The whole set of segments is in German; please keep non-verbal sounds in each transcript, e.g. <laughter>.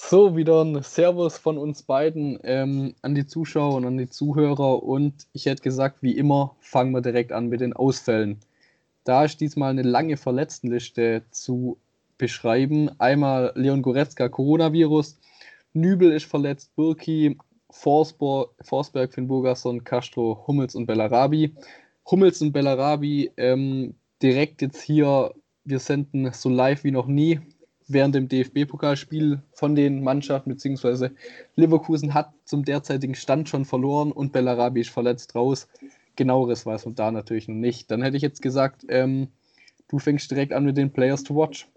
So, wieder ein Servus von uns beiden ähm, an die Zuschauer und an die Zuhörer. Und ich hätte gesagt, wie immer, fangen wir direkt an mit den Ausfällen. Da ist diesmal eine lange Verletztenliste zu beschreiben. Einmal Leon Goretzka, Coronavirus. Nübel ist verletzt, Birki, Forsberg, Forsberg Finn Burgerson, Castro, Hummels und Bellarabi. Hummels und Bellarabi ähm, direkt jetzt hier, wir senden so live wie noch nie während dem DFB-Pokalspiel von den Mannschaften, beziehungsweise Leverkusen hat zum derzeitigen Stand schon verloren und Bellarabi ist verletzt raus. Genaueres weiß man da natürlich noch nicht. Dann hätte ich jetzt gesagt, ähm, du fängst direkt an mit den Players to Watch.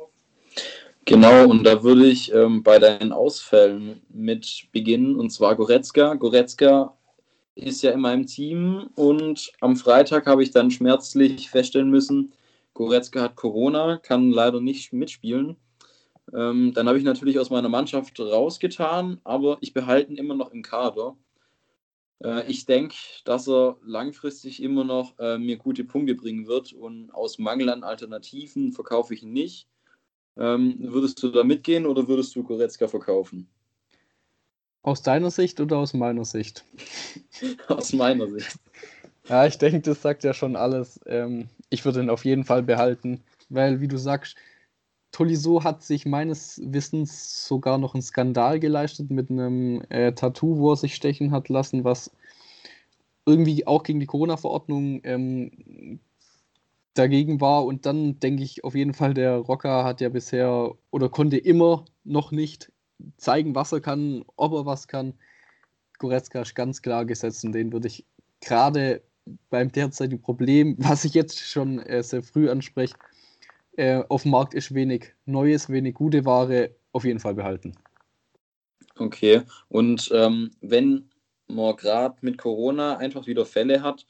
Genau, und da würde ich ähm, bei deinen Ausfällen mit beginnen, und zwar Goretzka. Goretzka ist ja in meinem Team und am Freitag habe ich dann schmerzlich feststellen müssen, Goretzka hat Corona, kann leider nicht mitspielen. Ähm, dann habe ich natürlich aus meiner Mannschaft rausgetan, aber ich behalte ihn immer noch im Kader. Äh, ich denke, dass er langfristig immer noch äh, mir gute Punkte bringen wird und aus Mangel an Alternativen verkaufe ich ihn nicht. Ähm, würdest du da mitgehen oder würdest du Goretzka verkaufen? Aus deiner Sicht oder aus meiner Sicht? <laughs> aus meiner Sicht. Ja, ich denke, das sagt ja schon alles. Ähm, ich würde ihn auf jeden Fall behalten, weil, wie du sagst, Tolisso hat sich meines Wissens sogar noch einen Skandal geleistet mit einem äh, Tattoo, wo er sich stechen hat lassen, was irgendwie auch gegen die Corona-Verordnung ähm, dagegen war. Und dann denke ich auf jeden Fall, der Rocker hat ja bisher oder konnte immer noch nicht zeigen, was er kann, ob er was kann. Goretzka ist ganz klar gesetzt und den würde ich gerade beim derzeitigen Problem, was ich jetzt schon äh, sehr früh anspreche, äh, auf dem Markt ist wenig Neues, wenig gute Ware, auf jeden Fall behalten. Okay, und ähm, wenn man gerade mit Corona einfach wieder Fälle hat,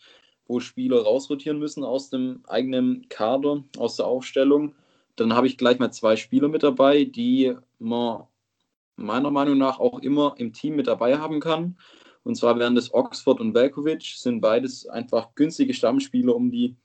wo Spieler rausrotieren müssen aus dem eigenen Kader, aus der Aufstellung, dann habe ich gleich mal zwei Spieler mit dabei, die man meiner Meinung nach auch immer im Team mit dabei haben kann. Und zwar wären das Oxford und Velkovic, sind beides einfach günstige Stammspieler um die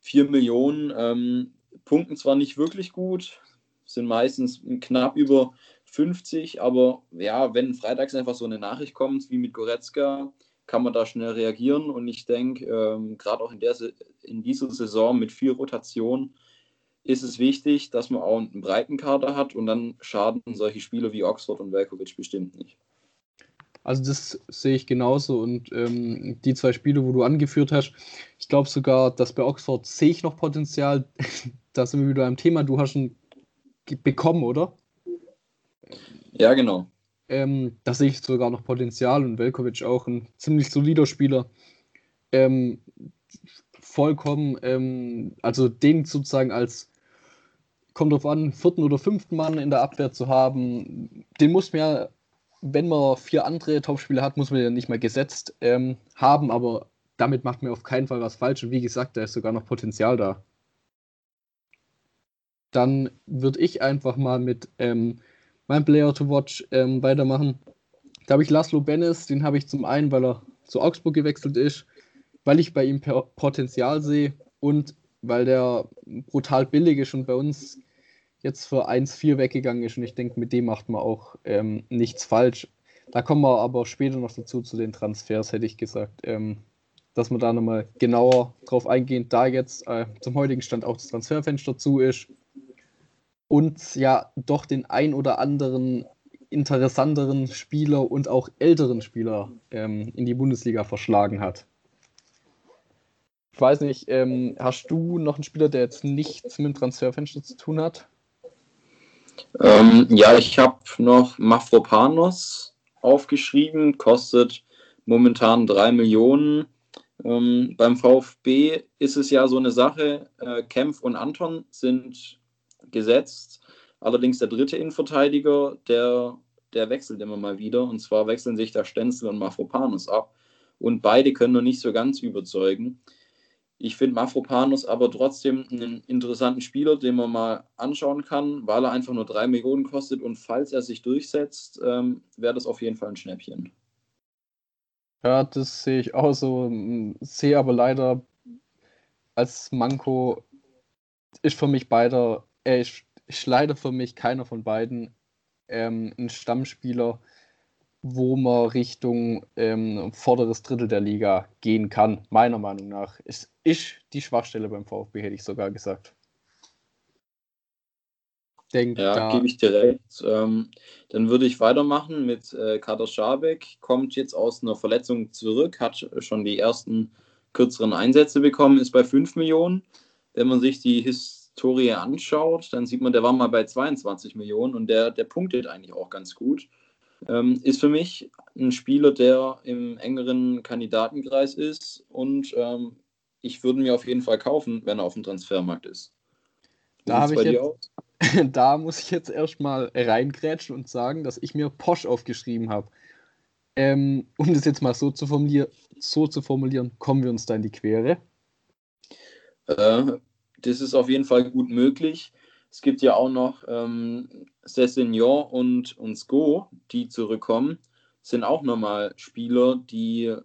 4 Millionen. Ähm, punkten zwar nicht wirklich gut, sind meistens knapp über 50, aber ja, wenn freitags einfach so eine Nachricht kommt wie mit Goretzka, kann man da schnell reagieren und ich denke, ähm, gerade auch in, der, in dieser Saison mit viel Rotation ist es wichtig, dass man auch einen breiten Kader hat und dann schaden solche Spieler wie Oxford und Velkovic bestimmt nicht. Also das sehe ich genauso und ähm, die zwei Spiele, wo du angeführt hast, ich glaube sogar, dass bei Oxford sehe ich noch Potenzial. <laughs> da sind wir wieder am Thema. Du hast ihn bekommen, oder? Ja, genau. Ähm, da sehe ich sogar noch Potenzial und Velkovic auch ein ziemlich solider Spieler. Ähm, vollkommen, ähm, also den sozusagen als, kommt drauf an, vierten oder fünften Mann in der Abwehr zu haben, den muss man ja wenn man vier andere Topspieler hat, muss man ja nicht mehr gesetzt ähm, haben, aber damit macht man auf keinen Fall was falsch. Und wie gesagt, da ist sogar noch Potenzial da. Dann würde ich einfach mal mit ähm, meinem Player to Watch ähm, weitermachen. Da habe ich Laszlo Bennis, den habe ich zum einen, weil er zu Augsburg gewechselt ist, weil ich bei ihm Potenzial sehe und weil der brutal billig ist und bei uns jetzt für 1-4 weggegangen ist und ich denke, mit dem macht man auch ähm, nichts falsch. Da kommen wir aber später noch dazu zu den Transfers, hätte ich gesagt, ähm, dass man da nochmal genauer drauf eingehen, da jetzt äh, zum heutigen Stand auch das Transferfenster zu ist und ja doch den ein oder anderen interessanteren Spieler und auch älteren Spieler ähm, in die Bundesliga verschlagen hat. Ich weiß nicht, ähm, hast du noch einen Spieler, der jetzt nichts mit dem Transferfenster zu tun hat? Ähm, ja, ich habe noch Mafropanos aufgeschrieben, kostet momentan 3 Millionen. Ähm, beim VfB ist es ja so eine Sache, äh, Kempf und Anton sind gesetzt. Allerdings der dritte Innenverteidiger, der, der wechselt immer mal wieder. Und zwar wechseln sich da Stenzel und Mafropanos ab. Und beide können noch nicht so ganz überzeugen. Ich finde Mafropanus aber trotzdem einen interessanten Spieler, den man mal anschauen kann, weil er einfach nur drei Millionen kostet und falls er sich durchsetzt, ähm, wäre das auf jeden Fall ein Schnäppchen. Ja, das sehe ich auch so. Sehe aber leider als Manko ist für mich beider, äh, ist, leider für mich keiner von beiden ähm, ein Stammspieler, wo man Richtung ähm, vorderes Drittel der Liga gehen kann, meiner Meinung nach. Es ist die Schwachstelle beim VfB, hätte ich sogar gesagt. Denk, ja, gebe ich dir recht. Ähm, dann würde ich weitermachen mit äh, Kader Schabek. Kommt jetzt aus einer Verletzung zurück, hat schon die ersten kürzeren Einsätze bekommen, ist bei 5 Millionen. Wenn man sich die Historie anschaut, dann sieht man, der war mal bei 22 Millionen und der, der punktet eigentlich auch ganz gut. Ähm, ist für mich ein Spieler, der im engeren Kandidatenkreis ist und ähm, ich würde mir auf jeden Fall kaufen, wenn er auf dem Transfermarkt ist. Da habe ich jetzt, <laughs> da muss ich jetzt erstmal reingrätschen und sagen, dass ich mir Posch aufgeschrieben habe. Ähm, um das jetzt mal so zu, formulier so zu formulieren, kommen wir uns da in die Quere? Äh, das ist auf jeden Fall gut möglich. Es gibt ja auch noch ähm, Sessignon und, und Sko, die zurückkommen. Sind auch nochmal Spieler, die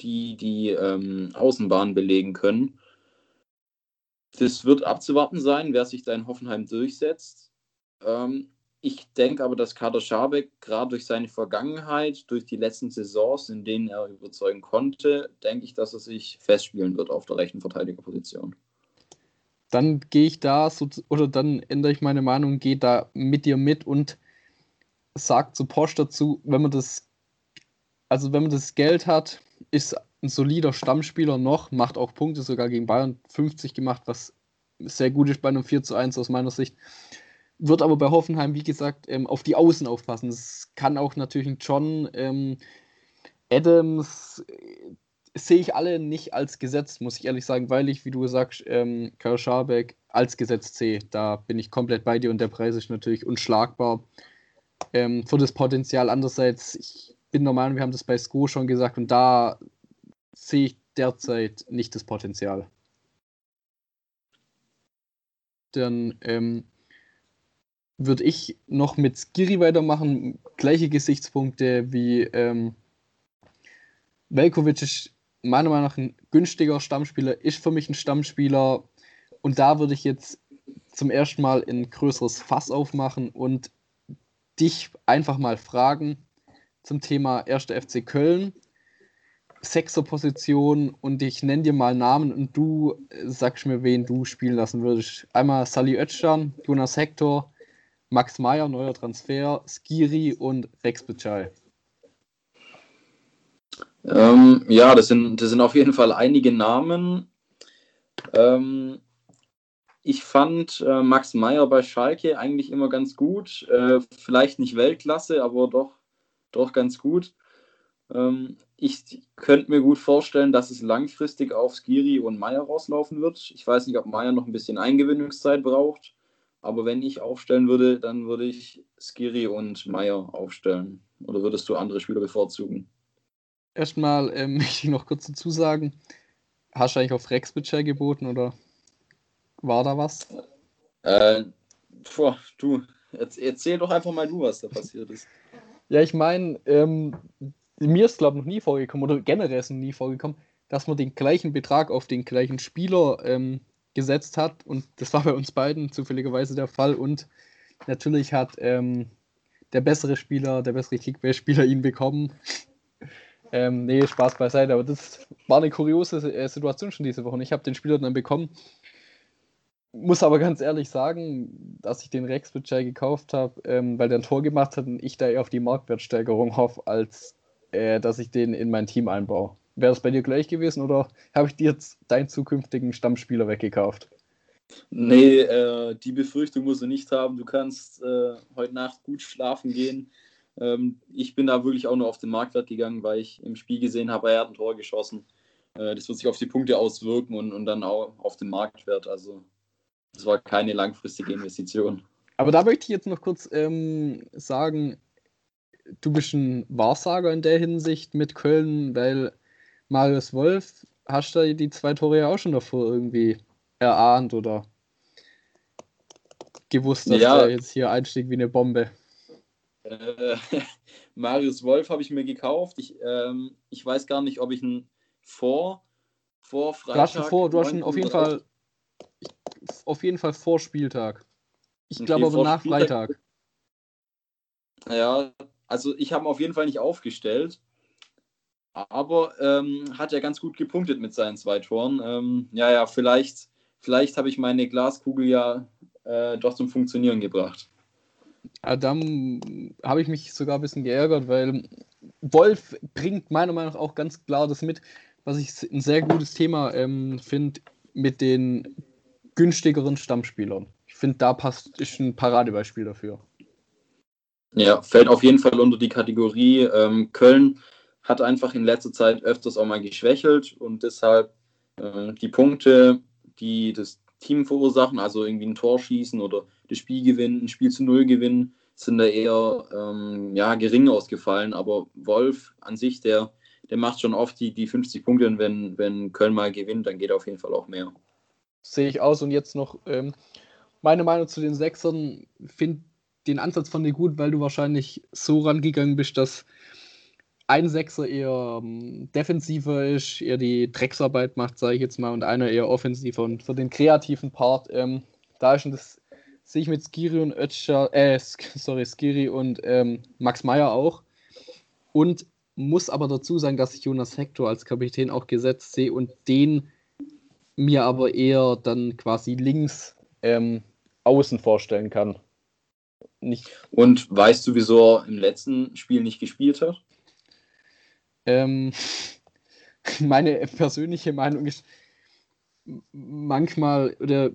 die, die ähm, Außenbahn belegen können. Das wird abzuwarten sein, wer sich da in Hoffenheim durchsetzt. Ähm, ich denke aber, dass Kader Schabek gerade durch seine Vergangenheit, durch die letzten Saisons, in denen er überzeugen konnte, denke ich, dass er sich festspielen wird auf der rechten Verteidigerposition. Dann gehe ich da so, oder dann ändere ich meine Meinung, gehe da mit dir mit und sage zu Posch dazu, wenn man das, also wenn man das Geld hat, ist ein solider Stammspieler noch, macht auch Punkte, sogar gegen Bayern 50 gemacht, was sehr gut ist bei einem 4 zu 1 aus meiner Sicht. Wird aber bei Hoffenheim, wie gesagt, ähm, auf die Außen aufpassen. Es kann auch natürlich ein John ähm, Adams, sehe ich alle nicht als gesetzt, muss ich ehrlich sagen, weil ich, wie du sagst, ähm, Karl Scharbeck als gesetzt sehe. Da bin ich komplett bei dir und der Preis ist natürlich unschlagbar. Ähm, für das Potenzial andererseits, ich bin Meinung, wir haben das bei Sko schon gesagt und da sehe ich derzeit nicht das Potenzial. Dann ähm, würde ich noch mit Skiri weitermachen. Gleiche Gesichtspunkte wie ähm, Velkovic ist meiner Meinung nach ein günstiger Stammspieler, ist für mich ein Stammspieler. Und da würde ich jetzt zum ersten Mal ein größeres Fass aufmachen und dich einfach mal fragen, zum Thema 1. FC Köln. Sechser Position und ich nenne dir mal Namen und du sagst mir, wen du spielen lassen würdest. Einmal Sally Özcan, Jonas Hector, Max Meyer, neuer Transfer, Skiri und Rex Bitschei. Ähm, ja, das sind, das sind auf jeden Fall einige Namen. Ähm, ich fand äh, Max Meyer bei Schalke eigentlich immer ganz gut. Äh, vielleicht nicht Weltklasse, aber doch doch ganz gut. Ähm, ich könnte mir gut vorstellen, dass es langfristig auf Skiri und Meier rauslaufen wird. Ich weiß nicht, ob Meier noch ein bisschen Eingewöhnungszeit braucht. Aber wenn ich aufstellen würde, dann würde ich Skiri und Meier aufstellen. Oder würdest du andere Spieler bevorzugen? Erstmal ähm, <laughs> möchte ich noch kurz dazu sagen: Hast du eigentlich auf Rex Bitcher geboten oder war da was? Äh, boah, du, erzähl doch einfach mal du, was da passiert ist. Ja, ich meine, ähm, mir ist, glaube ich, noch nie vorgekommen, oder generell ist noch nie vorgekommen, dass man den gleichen Betrag auf den gleichen Spieler ähm, gesetzt hat. Und das war bei uns beiden zufälligerweise der Fall. Und natürlich hat ähm, der bessere Spieler, der bessere Kickbase-Spieler ihn bekommen. Ähm, nee, Spaß beiseite, aber das war eine kuriose äh, Situation schon diese Woche. Ich habe den Spieler dann bekommen muss aber ganz ehrlich sagen, dass ich den Rex Bitschei gekauft habe, ähm, weil der ein Tor gemacht hat und ich da eher auf die Marktwertsteigerung hoffe, als äh, dass ich den in mein Team einbaue. Wäre es bei dir gleich gewesen oder habe ich dir jetzt deinen zukünftigen Stammspieler weggekauft? Nee, äh, die Befürchtung musst du nicht haben. Du kannst äh, heute Nacht gut schlafen gehen. Ähm, ich bin da wirklich auch nur auf den Marktwert gegangen, weil ich im Spiel gesehen habe, er hat ein Tor geschossen. Äh, das wird sich auf die Punkte auswirken und, und dann auch auf den Marktwert. Also das war keine langfristige Investition. Aber da möchte ich jetzt noch kurz ähm, sagen, du bist ein Wahrsager in der Hinsicht mit Köln, weil Marius Wolf, hast du die zwei Tore ja auch schon davor irgendwie erahnt oder gewusst, dass ja. er jetzt hier einstieg wie eine Bombe? Äh, <laughs> Marius Wolf habe ich mir gekauft. Ich, ähm, ich weiß gar nicht, ob ich ihn vor, vor Freitag. Du hast ihn vor, du hast ihn auf jeden Fall auf jeden Fall vor Spieltag. Ich okay, glaube aber nach Spieltag, Freitag. Ja, also ich habe ihn auf jeden Fall nicht aufgestellt. Aber ähm, hat ja ganz gut gepunktet mit seinen zwei Toren. Ähm, ja, ja, vielleicht, vielleicht habe ich meine Glaskugel ja äh, doch zum Funktionieren gebracht. Ja, dann habe ich mich sogar ein bisschen geärgert, weil Wolf bringt meiner Meinung nach auch ganz klar das mit, was ich ein sehr gutes Thema ähm, finde, mit den günstigeren Stammspielern. Ich finde, da passt, ist ein Paradebeispiel dafür. Ja, fällt auf jeden Fall unter die Kategorie. Ähm, Köln hat einfach in letzter Zeit öfters auch mal geschwächelt und deshalb äh, die Punkte, die das Team verursachen, also irgendwie ein Tor schießen oder das Spiel gewinnen, ein Spiel zu Null gewinnen, sind da eher ähm, ja, gering ausgefallen. Aber Wolf an sich, der, der macht schon oft die, die 50 Punkte und wenn, wenn Köln mal gewinnt, dann geht auf jeden Fall auch mehr. Sehe ich aus und jetzt noch ähm, meine Meinung zu den Sechsern. Finde den Ansatz von dir gut, weil du wahrscheinlich so rangegangen bist, dass ein Sechser eher ähm, defensiver ist, eher die Drecksarbeit macht, sage ich jetzt mal, und einer eher offensiver. Und für den kreativen Part, ähm, da ist das, sehe ich mit Skiri und Ötscher, äh, sorry, Skiri und ähm, Max Meyer auch. Und muss aber dazu sagen, dass ich Jonas Hector als Kapitän auch gesetzt sehe und den mir aber eher dann quasi links ähm, außen vorstellen kann. Nicht. Und weißt du, wieso er im letzten Spiel nicht gespielt hat? Ähm, <laughs> meine persönliche Meinung ist, manchmal oder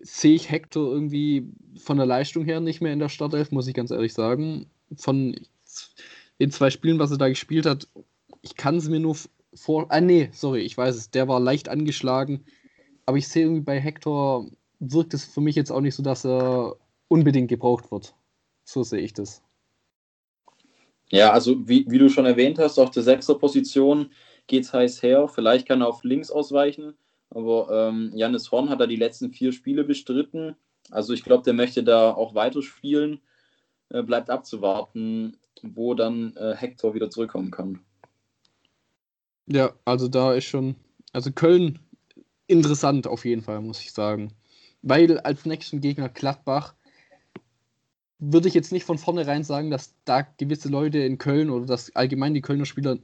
sehe ich Hector irgendwie von der Leistung her nicht mehr in der Startelf, muss ich ganz ehrlich sagen. Von den zwei Spielen, was er da gespielt hat, ich kann es mir nur vor. Ah, nee, sorry, ich weiß es. Der war leicht angeschlagen. Aber ich sehe irgendwie bei Hector, wirkt es für mich jetzt auch nicht so, dass er unbedingt gebraucht wird. So sehe ich das. Ja, also wie, wie du schon erwähnt hast, auf der sechster Position geht es heiß her. Vielleicht kann er auf links ausweichen, aber ähm, Horn hat da die letzten vier Spiele bestritten. Also ich glaube, der möchte da auch weiterspielen. Äh, bleibt abzuwarten, wo dann äh, Hector wieder zurückkommen kann. Ja, also da ist schon, also Köln interessant auf jeden Fall, muss ich sagen. Weil als nächsten Gegner Gladbach würde ich jetzt nicht von vornherein sagen, dass da gewisse Leute in Köln oder dass allgemein die Kölner Spieler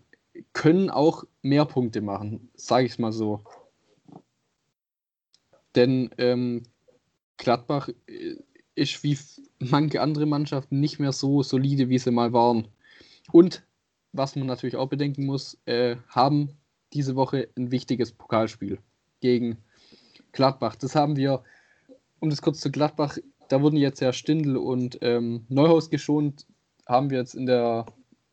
können auch mehr Punkte machen, sage ich es mal so. Denn ähm, Gladbach äh, ist wie manche andere Mannschaften nicht mehr so solide, wie sie mal waren. Und was man natürlich auch bedenken muss, äh, haben diese Woche ein wichtiges Pokalspiel gegen Gladbach. Das haben wir, um das kurz zu Gladbach da wurden jetzt ja Stindl und ähm, Neuhaus geschont. Haben wir jetzt in der,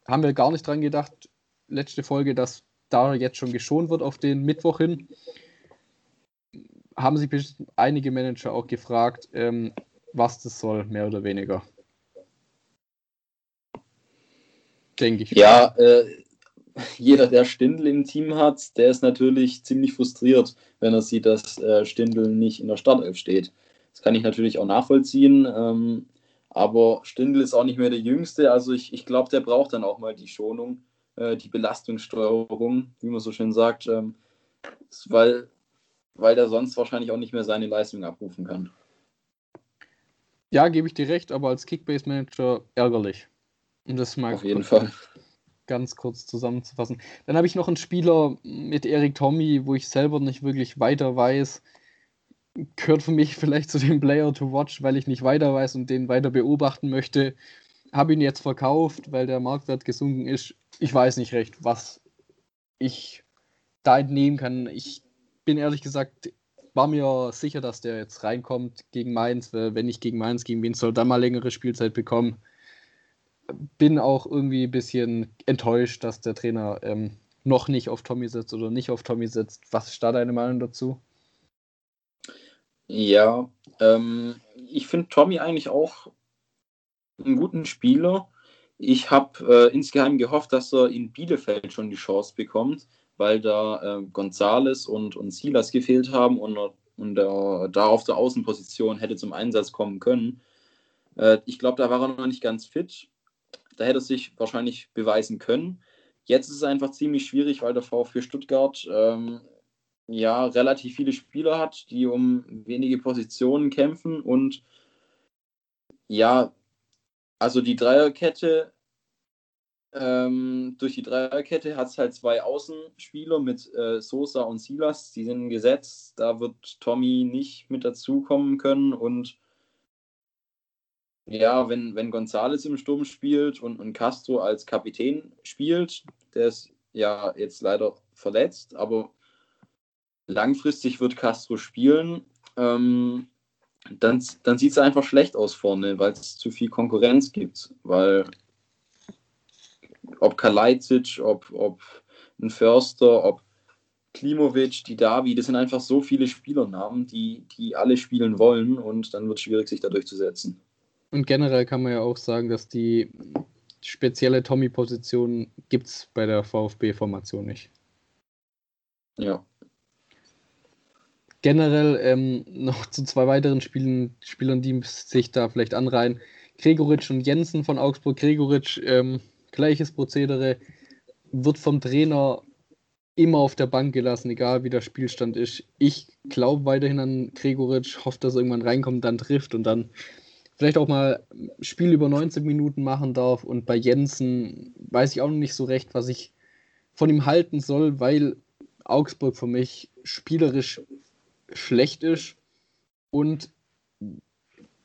haben wir gar nicht dran gedacht, letzte Folge, dass da jetzt schon geschont wird auf den Mittwoch hin. Haben sich einige Manager auch gefragt, ähm, was das soll, mehr oder weniger. Denke ich. Ja, äh, jeder, der Stindl im Team hat, der ist natürlich ziemlich frustriert, wenn er sieht, dass äh, Stindl nicht in der Startelf steht. Das kann ich natürlich auch nachvollziehen. Ähm, aber Stindl ist auch nicht mehr der Jüngste. Also ich, ich glaube, der braucht dann auch mal die Schonung, äh, die Belastungssteuerung, wie man so schön sagt, ähm, weil, weil der sonst wahrscheinlich auch nicht mehr seine Leistung abrufen kann. Ja, gebe ich dir recht, aber als Kickbase-Manager ärgerlich. Und das mal Auf jeden Fall. ganz kurz zusammenzufassen. Dann habe ich noch einen Spieler mit Erik Tommy, wo ich selber nicht wirklich weiter weiß, gehört für mich <laughs> vielleicht zu dem Player to watch, weil ich nicht weiter weiß und den weiter beobachten möchte. Habe ihn jetzt verkauft, weil der Marktwert gesunken ist. Ich weiß nicht recht, was ich da entnehmen kann. Ich bin ehrlich gesagt, war mir sicher, dass der jetzt reinkommt gegen Mainz. Wenn nicht gegen Mainz, gegen wen soll dann mal längere Spielzeit bekommen? Bin auch irgendwie ein bisschen enttäuscht, dass der Trainer ähm, noch nicht auf Tommy sitzt oder nicht auf Tommy sitzt. Was ist da deine Meinung dazu? Ja, ähm, ich finde Tommy eigentlich auch einen guten Spieler. Ich habe äh, insgeheim gehofft, dass er in Bielefeld schon die Chance bekommt, weil da äh, Gonzales und, und Silas gefehlt haben und, und äh, da auf der Außenposition hätte zum Einsatz kommen können. Äh, ich glaube, da war er noch nicht ganz fit. Da hätte er sich wahrscheinlich beweisen können. Jetzt ist es einfach ziemlich schwierig, weil der VfB Stuttgart ähm, ja relativ viele Spieler hat, die um wenige Positionen kämpfen und ja, also die Dreierkette, ähm, durch die Dreierkette hat es halt zwei Außenspieler mit äh, Sosa und Silas, die sind gesetzt. Da wird Tommy nicht mit dazukommen können und ja, wenn, wenn González im Sturm spielt und, und Castro als Kapitän spielt, der ist ja jetzt leider verletzt, aber langfristig wird Castro spielen. Ähm, dann, dann sieht es einfach schlecht aus vorne, weil es zu viel Konkurrenz gibt. Weil ob Kalajdzic, ob, ob ein Förster, ob Klimovic, die Davi, das sind einfach so viele Spielernamen, die, die alle spielen wollen und dann wird es schwierig, sich da durchzusetzen. Und generell kann man ja auch sagen, dass die spezielle Tommy-Position gibt es bei der VfB-Formation nicht. Ja generell ähm, noch zu zwei weiteren Spielen, Spielern, die sich da vielleicht anreihen. Gregoritsch und Jensen von Augsburg. Gregoritsch, ähm, gleiches Prozedere, wird vom Trainer immer auf der Bank gelassen, egal wie der Spielstand ist. Ich glaube weiterhin an Gregoritsch, hoffe, dass er irgendwann reinkommt, dann trifft und dann vielleicht auch mal Spiel über 90 Minuten machen darf. Und bei Jensen weiß ich auch noch nicht so recht, was ich von ihm halten soll, weil Augsburg für mich spielerisch schlecht ist und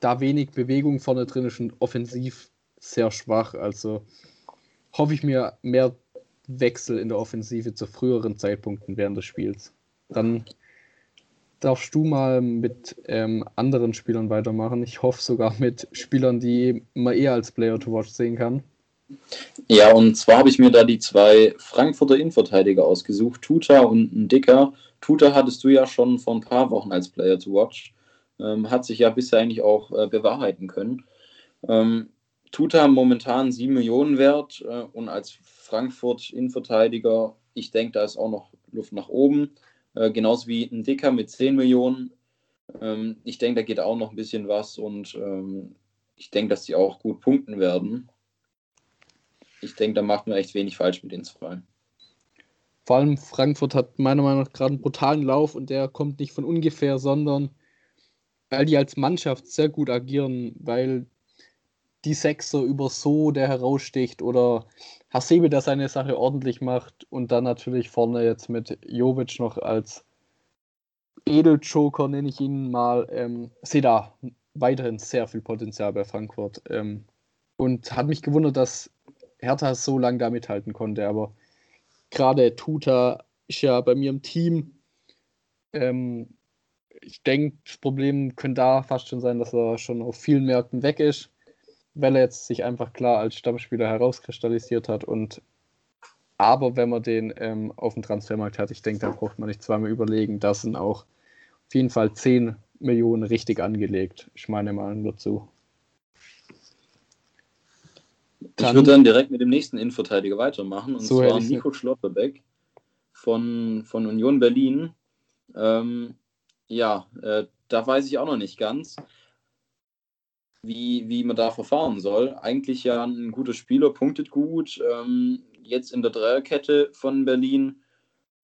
da wenig Bewegung vorne drin ist und offensiv sehr schwach. Also hoffe ich mir mehr Wechsel in der Offensive zu früheren Zeitpunkten während des Spiels. Dann darfst du mal mit ähm, anderen Spielern weitermachen. Ich hoffe sogar mit Spielern, die man eher als Player to Watch sehen kann. Ja, und zwar habe ich mir da die zwei Frankfurter Innenverteidiger ausgesucht, Tuta und ein Dicker. Tuta hattest du ja schon vor ein paar Wochen als Player to Watch. Ähm, hat sich ja bisher eigentlich auch äh, bewahrheiten können. Ähm, Tuta momentan 7 Millionen wert äh, und als Frankfurt Innenverteidiger, ich denke, da ist auch noch Luft nach oben. Äh, genauso wie ein Dicker mit 10 Millionen. Ähm, ich denke, da geht auch noch ein bisschen was und ähm, ich denke, dass die auch gut punkten werden. Ich denke, da macht man echt wenig falsch mit den zwei. Vor allem Frankfurt hat meiner Meinung nach gerade einen brutalen Lauf und der kommt nicht von ungefähr, sondern weil die als Mannschaft sehr gut agieren, weil die Sechser über so, der heraussticht oder Hasebe, der seine Sache ordentlich macht und dann natürlich vorne jetzt mit Jovic noch als Edeljoker, nenne ich ihn mal, ähm, sehe da weiterhin sehr viel Potenzial bei Frankfurt. Ähm, und hat mich gewundert, dass Hertha so lange da mithalten konnte, aber gerade Tuta ist ja bei mir im Team. Ähm, ich denke, das Problem könnte da fast schon sein, dass er schon auf vielen Märkten weg ist, weil er jetzt sich einfach klar als Stammspieler herauskristallisiert hat. Und aber wenn man den ähm, auf dem Transfermarkt hat, ich denke, da braucht man nicht zweimal überlegen. Da sind auch auf jeden Fall 10 Millionen richtig angelegt. Ich meine mal dazu. ich würde dann direkt mit dem nächsten Innenverteidiger weitermachen, und so zwar Nico Schlotterbeck von, von Union Berlin. Ähm, ja, äh, da weiß ich auch noch nicht ganz, wie, wie man da verfahren soll. Eigentlich ja ein guter Spieler, punktet gut. Ähm, jetzt in der Dreierkette von Berlin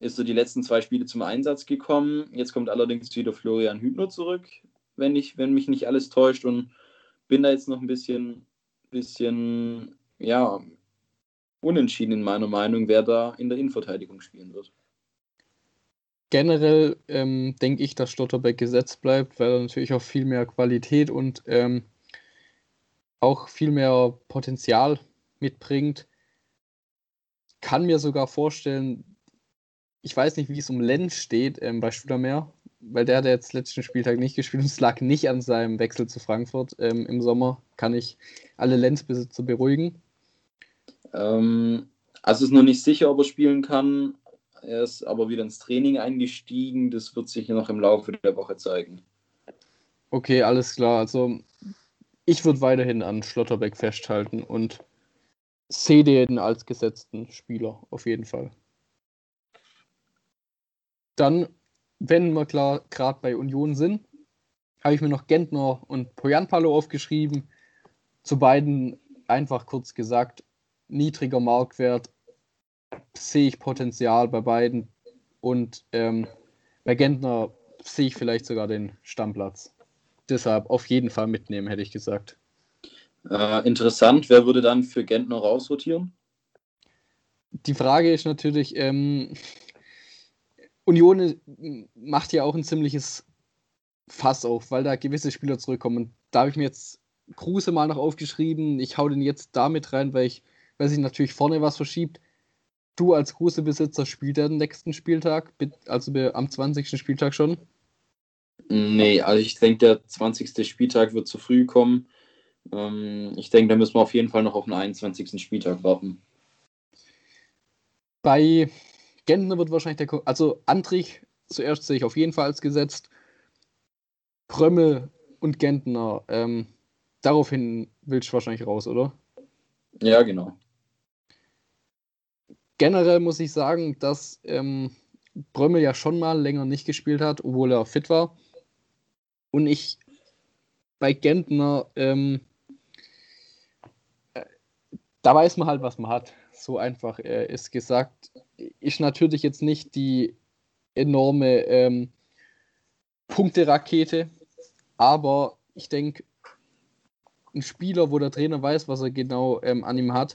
ist er die letzten zwei Spiele zum Einsatz gekommen. Jetzt kommt allerdings wieder Florian Hübner zurück, wenn, ich, wenn mich nicht alles täuscht. Und bin da jetzt noch ein bisschen bisschen, ja, unentschieden in meiner Meinung, wer da in der Innenverteidigung spielen wird. Generell ähm, denke ich, dass Stotterbeck gesetzt bleibt, weil er natürlich auch viel mehr Qualität und ähm, auch viel mehr Potenzial mitbringt. Kann mir sogar vorstellen, ich weiß nicht, wie es um Lenz steht ähm, bei Studermeer, weil der hat jetzt letzten Spieltag nicht gespielt und es lag nicht an seinem Wechsel zu Frankfurt ähm, im Sommer. Kann ich alle Lenzbesitzer beruhigen? Ähm, also ist noch nicht sicher, ob er spielen kann. Er ist aber wieder ins Training eingestiegen. Das wird sich noch im Laufe der Woche zeigen. Okay, alles klar. Also ich würde weiterhin an Schlotterbeck festhalten und sehe den als gesetzten Spieler auf jeden Fall. Dann wenn wir gerade bei Union sind, habe ich mir noch Gentner und Poyanpalo aufgeschrieben. Zu beiden einfach kurz gesagt, niedriger Marktwert, sehe ich Potenzial bei beiden und ähm, bei Gentner sehe ich vielleicht sogar den Stammplatz. Deshalb auf jeden Fall mitnehmen, hätte ich gesagt. Äh, interessant, wer würde dann für Gentner rausrotieren? Die Frage ist natürlich, ähm, Union macht ja auch ein ziemliches Fass auf, weil da gewisse Spieler zurückkommen. Und da habe ich mir jetzt Kruse mal noch aufgeschrieben. Ich hau den jetzt damit rein, weil ich, weil sich natürlich vorne was verschiebt. Du als Kruse-Besitzer spielt er den nächsten Spieltag, also am 20. Spieltag schon? Nee, also ich denke, der 20. Spieltag wird zu früh kommen. Ähm, ich denke, da müssen wir auf jeden Fall noch auf den 21. Spieltag warten. Bei Gentner wird wahrscheinlich der. Also Antrich zuerst sehe ich auf jeden Fall als gesetzt. Prömmel und Gentner. Ähm, daraufhin willst du wahrscheinlich raus, oder? Ja, genau. Generell muss ich sagen, dass ähm, Brömmel ja schon mal länger nicht gespielt hat, obwohl er fit war. Und ich bei Gentner, ähm, äh, da weiß man halt, was man hat. So einfach äh, ist gesagt. Ist natürlich jetzt nicht die enorme ähm, Punkterakete, aber ich denke, ein Spieler, wo der Trainer weiß, was er genau ähm, an ihm hat,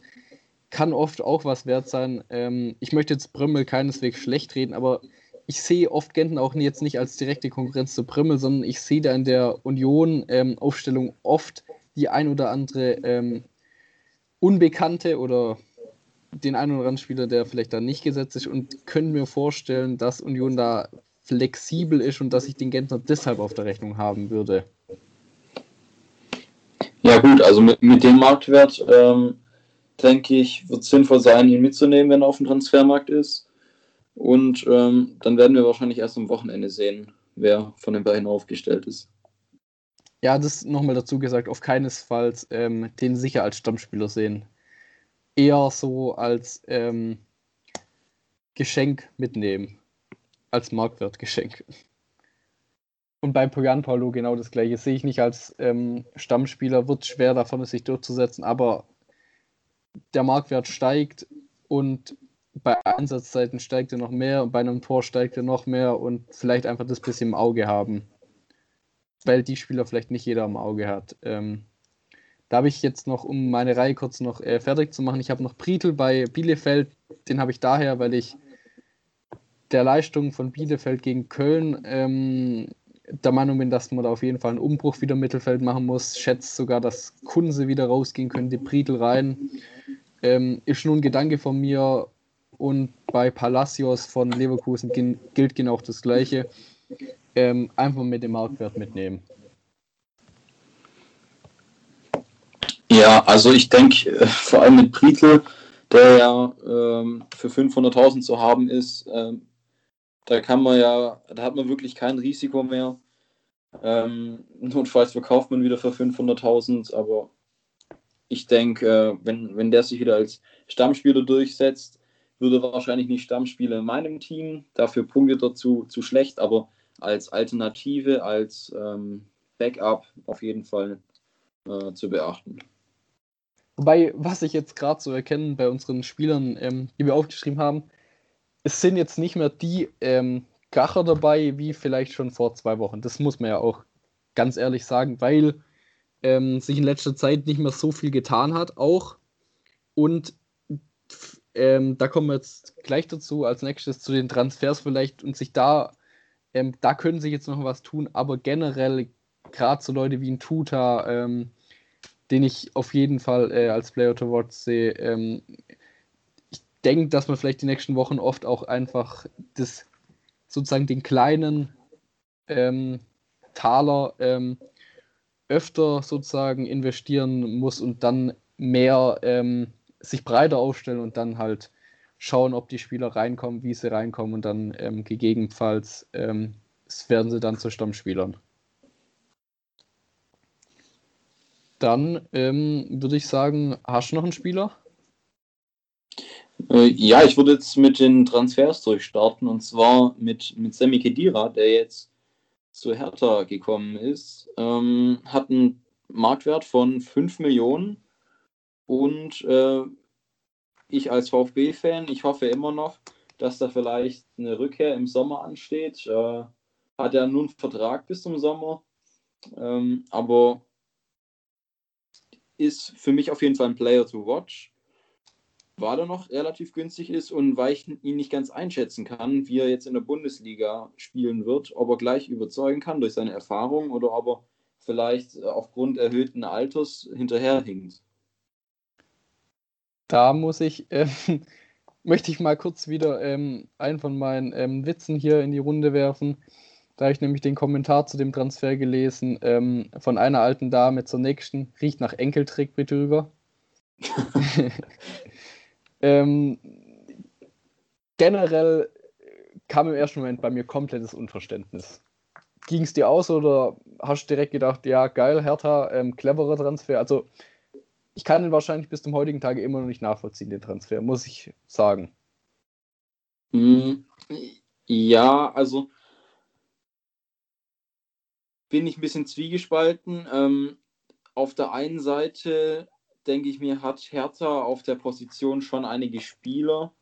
kann oft auch was wert sein. Ähm, ich möchte jetzt Brümmel keineswegs schlecht reden, aber ich sehe oft Genten auch jetzt nicht als direkte Konkurrenz zu Brümmel, sondern ich sehe da in der Union-Aufstellung ähm, oft die ein oder andere ähm, Unbekannte oder den einen oder anderen Spieler, der vielleicht da nicht gesetzt ist und können mir vorstellen, dass Union da flexibel ist und dass ich den Gentner deshalb auf der Rechnung haben würde. Ja gut, also mit, mit dem Marktwert ähm, denke ich, wird es sinnvoll sein, ihn mitzunehmen, wenn er auf dem Transfermarkt ist. Und ähm, dann werden wir wahrscheinlich erst am Wochenende sehen, wer von den beiden aufgestellt ist. Ja, das nochmal dazu gesagt, auf keinesfalls ähm, den sicher als Stammspieler sehen. Eher so als ähm, Geschenk mitnehmen. Als Marktwertgeschenk. Und bei Poyan Paulo genau das gleiche. Sehe ich nicht als ähm, Stammspieler, wird schwer davon sich durchzusetzen, aber der Marktwert steigt und bei Einsatzzeiten steigt er noch mehr und bei einem Tor steigt er noch mehr und vielleicht einfach das bisschen im Auge haben. Weil die Spieler vielleicht nicht jeder im Auge hat. Ähm, da habe ich jetzt noch, um meine Reihe kurz noch äh, fertig zu machen, ich habe noch Prietl bei Bielefeld. Den habe ich daher, weil ich der Leistung von Bielefeld gegen Köln ähm, der Meinung bin, dass man da auf jeden Fall einen Umbruch wieder im Mittelfeld machen muss. Schätzt sogar, dass Kunse wieder rausgehen könnte, Prietl rein. Ähm, ist nur ein Gedanke von mir und bei Palacios von Leverkusen gilt genau das Gleiche. Ähm, einfach mit dem Marktwert mitnehmen. Ja, also ich denke, äh, vor allem mit Prietl, der ja ähm, für 500.000 zu haben ist, ähm, da kann man ja, da hat man wirklich kein Risiko mehr. Ähm, notfalls verkauft man wieder für 500.000, aber ich denke, äh, wenn, wenn der sich wieder als Stammspieler durchsetzt, würde wahrscheinlich nicht Stammspieler in meinem Team. Dafür Punkte dazu zu schlecht, aber als Alternative, als ähm, Backup auf jeden Fall äh, zu beachten. Wobei, was ich jetzt gerade so erkenne bei unseren Spielern, ähm, die wir aufgeschrieben haben, es sind jetzt nicht mehr die ähm, Gacher dabei, wie vielleicht schon vor zwei Wochen. Das muss man ja auch ganz ehrlich sagen, weil ähm, sich in letzter Zeit nicht mehr so viel getan hat, auch. Und ähm, da kommen wir jetzt gleich dazu, als nächstes zu den Transfers vielleicht und sich da, ähm, da können sich jetzt noch was tun, aber generell, gerade so Leute wie ein Tuta, ähm, den ich auf jeden Fall äh, als Player to Watch sehe, ähm, ich denke, dass man vielleicht die nächsten Wochen oft auch einfach das sozusagen den kleinen ähm, Taler ähm, öfter sozusagen investieren muss und dann mehr ähm, sich breiter aufstellen und dann halt schauen, ob die Spieler reinkommen, wie sie reinkommen und dann ähm, gegebenenfalls ähm, werden sie dann zu Stammspielern. Dann ähm, würde ich sagen, hast du noch einen Spieler? Äh, ja, ich würde jetzt mit den Transfers durchstarten und zwar mit, mit Sammy Kedira, der jetzt zu Hertha gekommen ist. Ähm, hat einen Marktwert von 5 Millionen und äh, ich als VfB-Fan, ich hoffe immer noch, dass da vielleicht eine Rückkehr im Sommer ansteht. Äh, hat er nun einen Vertrag bis zum Sommer, ähm, aber ist für mich auf jeden Fall ein Player to watch, weil er noch relativ günstig ist und weil ich ihn nicht ganz einschätzen kann, wie er jetzt in der Bundesliga spielen wird, ob er gleich überzeugen kann durch seine Erfahrung oder ob er vielleicht aufgrund erhöhten Alters hinterherhinkt. Da muss ich, äh, <laughs> möchte ich mal kurz wieder ähm, einen von meinen ähm, Witzen hier in die Runde werfen. Da habe ich nämlich den Kommentar zu dem Transfer gelesen ähm, von einer alten Dame zur nächsten. Riecht nach Enkeltrick bitte rüber. <laughs> <laughs> ähm, generell kam im ersten Moment bei mir komplettes Unverständnis. Ging es dir aus oder hast du direkt gedacht, ja geil, Hertha, ähm, cleverer Transfer? Also ich kann ihn wahrscheinlich bis zum heutigen Tage immer noch nicht nachvollziehen, den Transfer, muss ich sagen. Hm, ja, also bin ich ein bisschen zwiegespalten. Ähm, auf der einen Seite denke ich mir, hat Hertha auf der Position schon einige Spieler.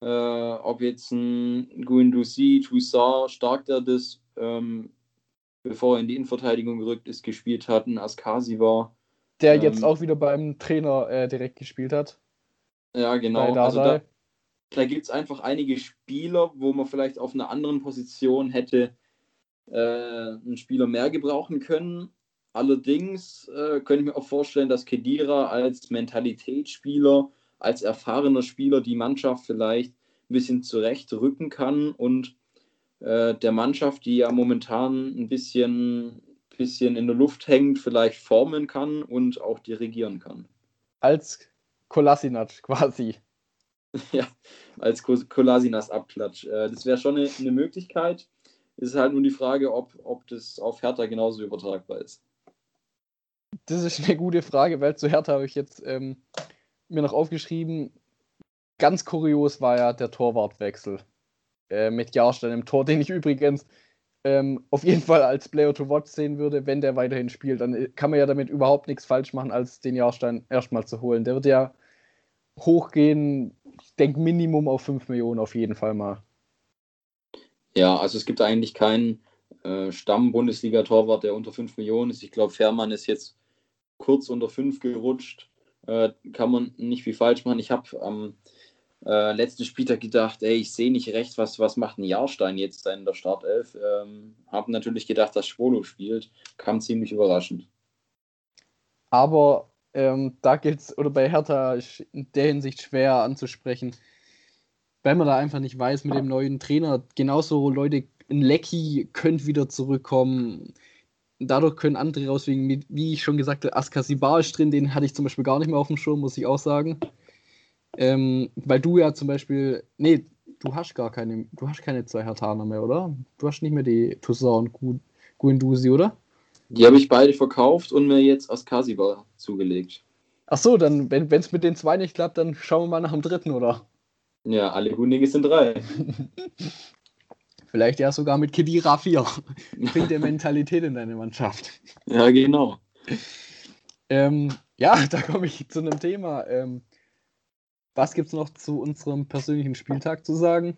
Äh, ob jetzt ein Guendouzi, Toussaint, stark der das, ähm, bevor er in die Innenverteidigung gerückt ist, gespielt hat, ein Askasi war. Der ähm, jetzt auch wieder beim Trainer äh, direkt gespielt hat. Ja, genau. Also da, da gibt es einfach einige Spieler, wo man vielleicht auf einer anderen Position hätte äh, einen Spieler mehr gebrauchen können. Allerdings äh, könnte ich mir auch vorstellen, dass Kedira als Mentalitätsspieler, als erfahrener Spieler die Mannschaft vielleicht ein bisschen zurechtrücken kann und äh, der Mannschaft, die ja momentan ein bisschen, bisschen in der Luft hängt, vielleicht formen kann und auch dirigieren kann. Als Kolasinac <laughs> quasi. ja, als Kolasinas Abklatsch. Äh, das wäre schon eine, eine Möglichkeit. Ist halt nur die Frage, ob, ob das auf Hertha genauso übertragbar ist. Das ist eine gute Frage, weil zu Hertha habe ich jetzt ähm, mir noch aufgeschrieben. Ganz kurios war ja der Torwartwechsel äh, mit Jahrstein im Tor, den ich <laughs> übrigens ähm, auf jeden Fall als Player to Watch sehen würde, wenn der weiterhin spielt. Dann kann man ja damit überhaupt nichts falsch machen, als den Jahrstein erstmal zu holen. Der wird ja hochgehen, ich denke Minimum auf 5 Millionen auf jeden Fall mal. Ja, also es gibt eigentlich keinen äh, Stamm-Bundesliga-Torwart, der unter 5 Millionen ist. Ich glaube, Fährmann ist jetzt kurz unter 5 gerutscht. Äh, kann man nicht viel falsch machen. Ich habe am äh, letzten Spieltag gedacht, ey, ich sehe nicht recht, was, was macht ein Jahrstein jetzt in der Startelf. Ähm, habe natürlich gedacht, dass Schwolo spielt. Kam ziemlich überraschend. Aber ähm, da es, oder bei Hertha ist in der Hinsicht schwer anzusprechen weil man da einfach nicht weiß mit dem neuen Trainer. Genauso Leute, ein Lecky könnte wieder zurückkommen. Dadurch können andere rauswegen, wie ich schon gesagt habe, Askasibar ist drin, den hatte ich zum Beispiel gar nicht mehr auf dem Schirm, muss ich auch sagen. Ähm, weil du ja zum Beispiel, nee, du hast gar keine, du hast keine zwei Hartaner mehr, oder? Du hast nicht mehr die Toussaint und Guendouzi, oder? Die habe ich beide verkauft und mir jetzt Askasibar zugelegt. Ach so, dann, wenn es mit den zwei nicht klappt, dann schauen wir mal nach dem dritten, oder? Ja, alle Hundige sind drei. <laughs> Vielleicht ja sogar mit Kedira 4. <laughs> Bringt der Mentalität in deine Mannschaft. Ja, genau. Ähm, ja, <laughs> da komme ich zu einem Thema. Ähm, was gibt es noch zu unserem persönlichen Spieltag zu sagen?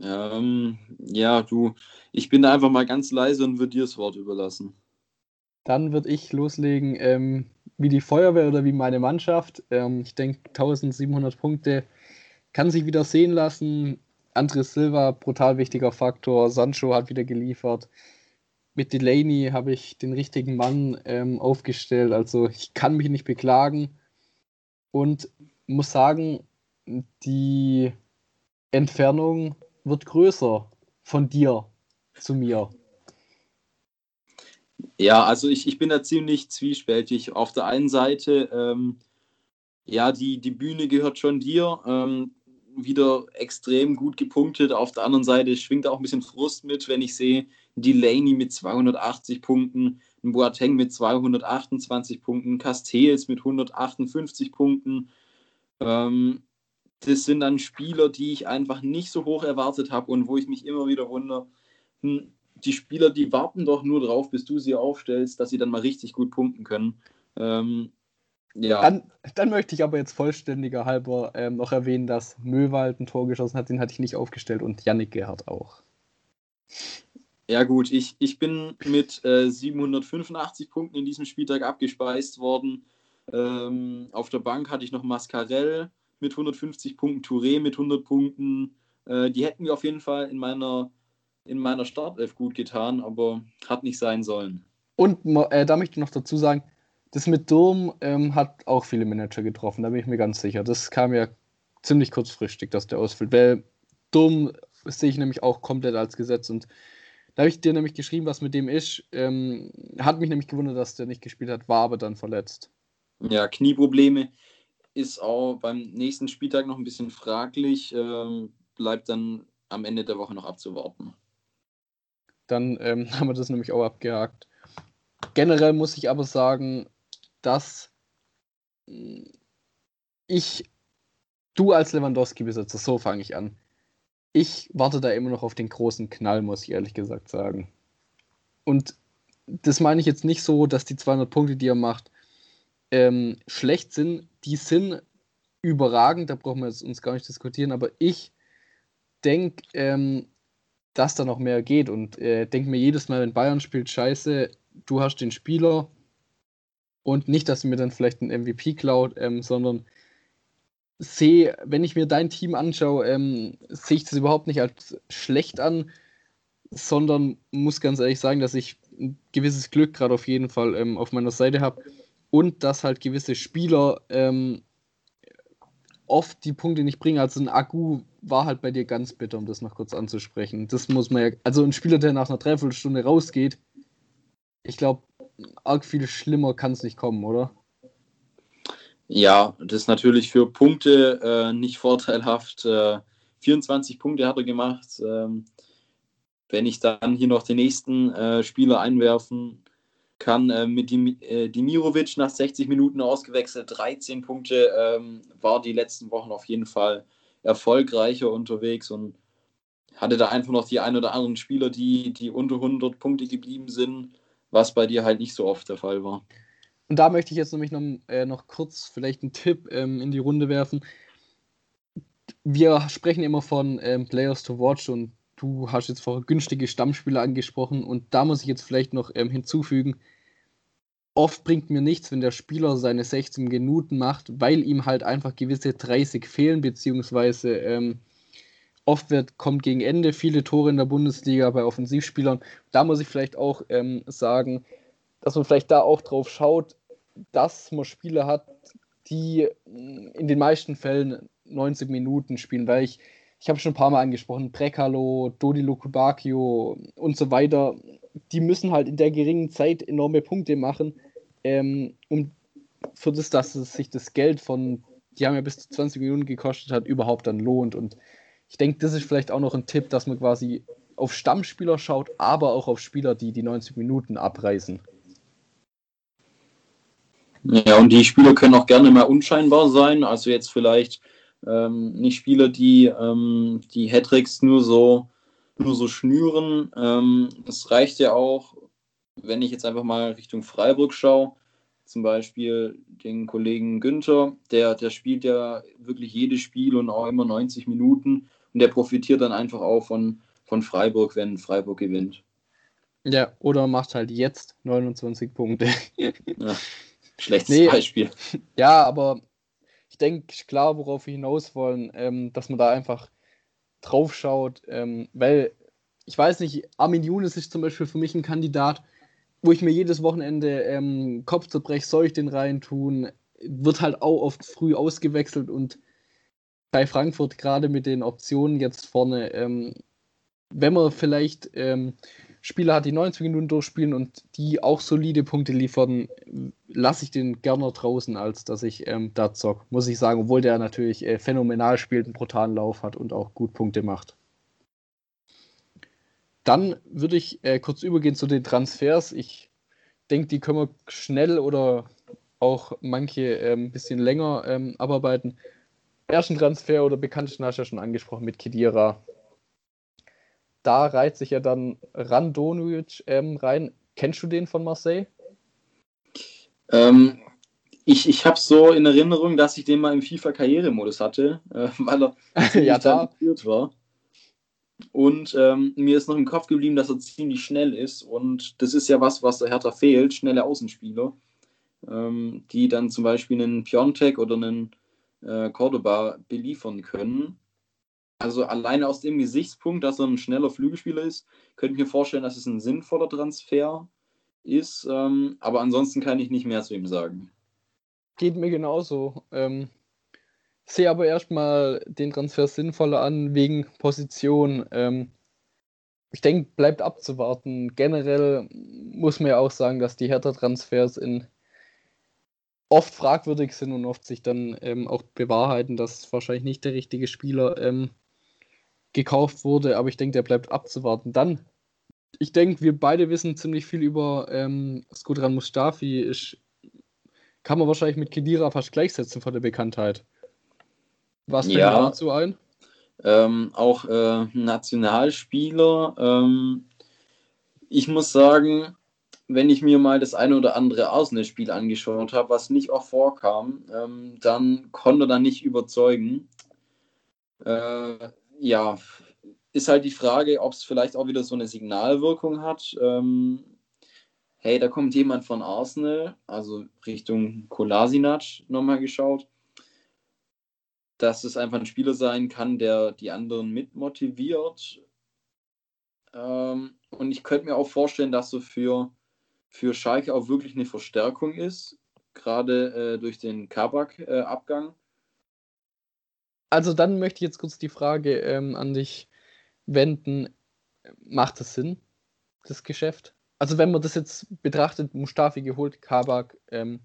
Ähm, ja, du, ich bin da einfach mal ganz leise und würde dir das Wort überlassen. Dann würde ich loslegen. Ähm, wie die Feuerwehr oder wie meine Mannschaft. Ähm, ich denke, 1700 Punkte kann sich wieder sehen lassen. Andres Silva, brutal wichtiger Faktor. Sancho hat wieder geliefert. Mit Delaney habe ich den richtigen Mann ähm, aufgestellt. Also ich kann mich nicht beklagen. Und muss sagen, die Entfernung wird größer von dir zu mir. Ja, also ich, ich bin da ziemlich zwiespältig. Auf der einen Seite, ähm, ja, die, die Bühne gehört schon dir. Ähm, wieder extrem gut gepunktet. Auf der anderen Seite schwingt auch ein bisschen Frust mit, wenn ich sehe, Delaney mit 280 Punkten, Boateng mit 228 Punkten, Castells mit 158 Punkten. Ähm, das sind dann Spieler, die ich einfach nicht so hoch erwartet habe und wo ich mich immer wieder wundere, hm, die Spieler, die warten doch nur drauf, bis du sie aufstellst, dass sie dann mal richtig gut punkten können. Ähm, ja. Dann, dann, möchte ich aber jetzt vollständiger halber ähm, noch erwähnen, dass Möwald ein Tor geschossen hat, den hatte ich nicht aufgestellt und Yannick Gerhardt auch. Ja gut, ich, ich bin mit äh, 785 Punkten in diesem Spieltag abgespeist worden. Ähm, auf der Bank hatte ich noch Mascarell mit 150 Punkten, Touré mit 100 Punkten. Äh, die hätten mir auf jeden Fall in meiner, in meiner Startelf gut getan, aber hat nicht sein sollen. Und äh, da möchte ich noch dazu sagen, das mit Durm ähm, hat auch viele Manager getroffen, da bin ich mir ganz sicher. Das kam ja ziemlich kurzfristig, dass der ausfällt. Weil Durm sehe ich nämlich auch komplett als Gesetz und da habe ich dir nämlich geschrieben, was mit dem ist. Ähm, hat mich nämlich gewundert, dass der nicht gespielt hat, war aber dann verletzt. Ja, Knieprobleme ist auch beim nächsten Spieltag noch ein bisschen fraglich. Ähm, bleibt dann am Ende der Woche noch abzuwarten. Dann ähm, <laughs> haben wir das nämlich auch abgehakt. Generell muss ich aber sagen, dass ich, du als Lewandowski-Besitzer, so fange ich an, ich warte da immer noch auf den großen Knall, muss ich ehrlich gesagt sagen. Und das meine ich jetzt nicht so, dass die 200 Punkte, die er macht, ähm, schlecht sind. Die sind überragend, da brauchen wir jetzt uns gar nicht diskutieren, aber ich denke, ähm, dass da noch mehr geht und äh, denke mir jedes Mal, wenn Bayern spielt, scheiße, du hast den Spieler und nicht, dass mir dann vielleicht einen MVP klaut, ähm, sondern sehe, wenn ich mir dein Team anschaue, ähm, sehe ich das überhaupt nicht als schlecht an, sondern muss ganz ehrlich sagen, dass ich ein gewisses Glück gerade auf jeden Fall ähm, auf meiner Seite habe und dass halt gewisse Spieler ähm, oft die Punkte nicht bringen. Also ein Akku war halt bei dir ganz bitter, um das noch kurz anzusprechen. Das muss man ja, also ein Spieler, der nach einer Dreiviertelstunde rausgeht, ich glaube, arg viel schlimmer kann es nicht kommen, oder? Ja, das ist natürlich für Punkte äh, nicht vorteilhaft. Äh, 24 Punkte hat er gemacht. Ähm, wenn ich dann hier noch den nächsten äh, Spieler einwerfen kann, äh, mit Dim äh, Dimirovic nach 60 Minuten ausgewechselt, 13 Punkte, ähm, war die letzten Wochen auf jeden Fall erfolgreicher unterwegs und hatte da einfach noch die ein oder anderen Spieler, die, die unter 100 Punkte geblieben sind, was bei dir halt nicht so oft der Fall war. Und da möchte ich jetzt nämlich noch, äh, noch kurz vielleicht einen Tipp ähm, in die Runde werfen. Wir sprechen immer von ähm, Players to Watch und du hast jetzt vorher günstige Stammspieler angesprochen und da muss ich jetzt vielleicht noch ähm, hinzufügen, oft bringt mir nichts, wenn der Spieler seine 16 Minuten macht, weil ihm halt einfach gewisse 30 fehlen, beziehungsweise ähm, oft wird, kommt gegen Ende viele Tore in der Bundesliga bei Offensivspielern. Da muss ich vielleicht auch ähm, sagen, dass man vielleicht da auch drauf schaut, dass man Spiele hat, die in den meisten Fällen 90 Minuten spielen, weil ich, ich habe schon ein paar Mal angesprochen, Brekalo, Dodi Lukubakio und so weiter, die müssen halt in der geringen Zeit enorme Punkte machen, ähm, um für das, dass es sich das Geld von, die haben ja bis zu 20 Minuten gekostet hat, überhaupt dann lohnt. Und ich denke, das ist vielleicht auch noch ein Tipp, dass man quasi auf Stammspieler schaut, aber auch auf Spieler, die die 90 Minuten abreißen. Ja, und die Spieler können auch gerne mal unscheinbar sein. Also jetzt vielleicht ähm, nicht Spieler, die ähm, die Hattricks nur so, nur so schnüren. Ähm, es reicht ja auch, wenn ich jetzt einfach mal Richtung Freiburg schaue, zum Beispiel den Kollegen Günther, der, der spielt ja wirklich jedes Spiel und auch immer 90 Minuten und der profitiert dann einfach auch von, von Freiburg, wenn Freiburg gewinnt. Ja, oder macht halt jetzt 29 Punkte. ja. <laughs> Schlechtes nee, Beispiel. <laughs> Ja, aber ich denke klar, worauf wir hinaus wollen, ähm, dass man da einfach drauf schaut, ähm, weil ich weiß nicht, Armin Younes ist zum Beispiel für mich ein Kandidat, wo ich mir jedes Wochenende ähm, Kopf zerbreche, soll ich den rein tun, wird halt auch oft früh ausgewechselt und bei Frankfurt gerade mit den Optionen jetzt vorne, ähm, wenn man vielleicht ähm, Spieler hat, die 90 Minuten durchspielen und die auch solide Punkte liefern, lasse ich den gerne draußen, als dass ich ähm, da zock, muss ich sagen, obwohl der natürlich äh, phänomenal spielt, einen brutalen Lauf hat und auch gut Punkte macht. Dann würde ich äh, kurz übergehen zu den Transfers. Ich denke, die können wir schnell oder auch manche äh, ein bisschen länger ähm, abarbeiten. Ersten Transfer oder bekannten hast du ja schon angesprochen mit Kedira da reiht sich ja dann Randonic ähm, rein. Kennst du den von Marseille? Ähm, ich ich habe so in Erinnerung, dass ich den mal im FIFA-Karrieremodus hatte, äh, <laughs> weil er <laughs> ja, da, war. Und ähm, mir ist noch im Kopf geblieben, dass er ziemlich schnell ist. Und das ist ja was, was der Hertha fehlt, schnelle Außenspieler, ähm, die dann zum Beispiel einen Piontek oder einen äh, Cordoba beliefern können. Also alleine aus dem Gesichtspunkt, dass er ein schneller Flügelspieler ist, könnte ich mir vorstellen, dass es ein sinnvoller Transfer ist. Ähm, aber ansonsten kann ich nicht mehr zu ihm sagen. Geht mir genauso. Ähm, sehe aber erstmal den Transfer sinnvoller an, wegen Position. Ähm, ich denke, bleibt abzuwarten. Generell muss man ja auch sagen, dass die Hertha-Transfers in oft fragwürdig sind und oft sich dann ähm, auch bewahrheiten, dass wahrscheinlich nicht der richtige Spieler ähm, gekauft wurde, aber ich denke, der bleibt abzuwarten. Dann, ich denke, wir beide wissen ziemlich viel über ähm, Skudran Mustafi. Ich, kann man wahrscheinlich mit Kedira fast gleichsetzen von der Bekanntheit. Was fällt ja, dazu ein? Ähm, auch äh, Nationalspieler. Ähm, ich muss sagen, wenn ich mir mal das eine oder andere Arsenal-Spiel angeschaut habe, was nicht auch vorkam, ähm, dann konnte er nicht überzeugen. Äh, ja, ist halt die Frage, ob es vielleicht auch wieder so eine Signalwirkung hat. Ähm, hey, da kommt jemand von Arsenal, also Richtung Kolasinac nochmal geschaut, dass es einfach ein Spieler sein kann, der die anderen mitmotiviert. Ähm, und ich könnte mir auch vorstellen, dass so für für Schalke auch wirklich eine Verstärkung ist, gerade äh, durch den Kabak-Abgang. Also dann möchte ich jetzt kurz die Frage ähm, an dich wenden. Macht das Sinn, das Geschäft? Also wenn man das jetzt betrachtet, Mustafi geholt, Kabak ähm,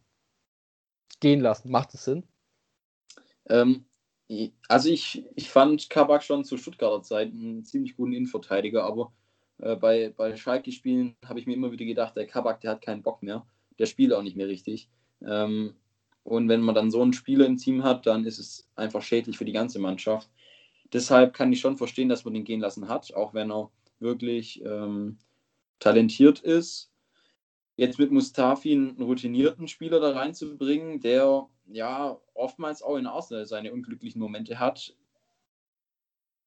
gehen lassen, macht das Sinn? Ähm, also ich, ich fand Kabak schon zu Stuttgarter Zeiten einen ziemlich guten Innenverteidiger, aber äh, bei, bei Schalke-Spielen habe ich mir immer wieder gedacht, der Kabak, der hat keinen Bock mehr. Der spielt auch nicht mehr richtig. Ähm, und wenn man dann so einen Spieler im Team hat, dann ist es einfach schädlich für die ganze Mannschaft. Deshalb kann ich schon verstehen, dass man den gehen lassen hat, auch wenn er wirklich ähm, talentiert ist. Jetzt mit Mustafi einen routinierten Spieler da reinzubringen, der ja oftmals auch in Arsenal seine unglücklichen Momente hat,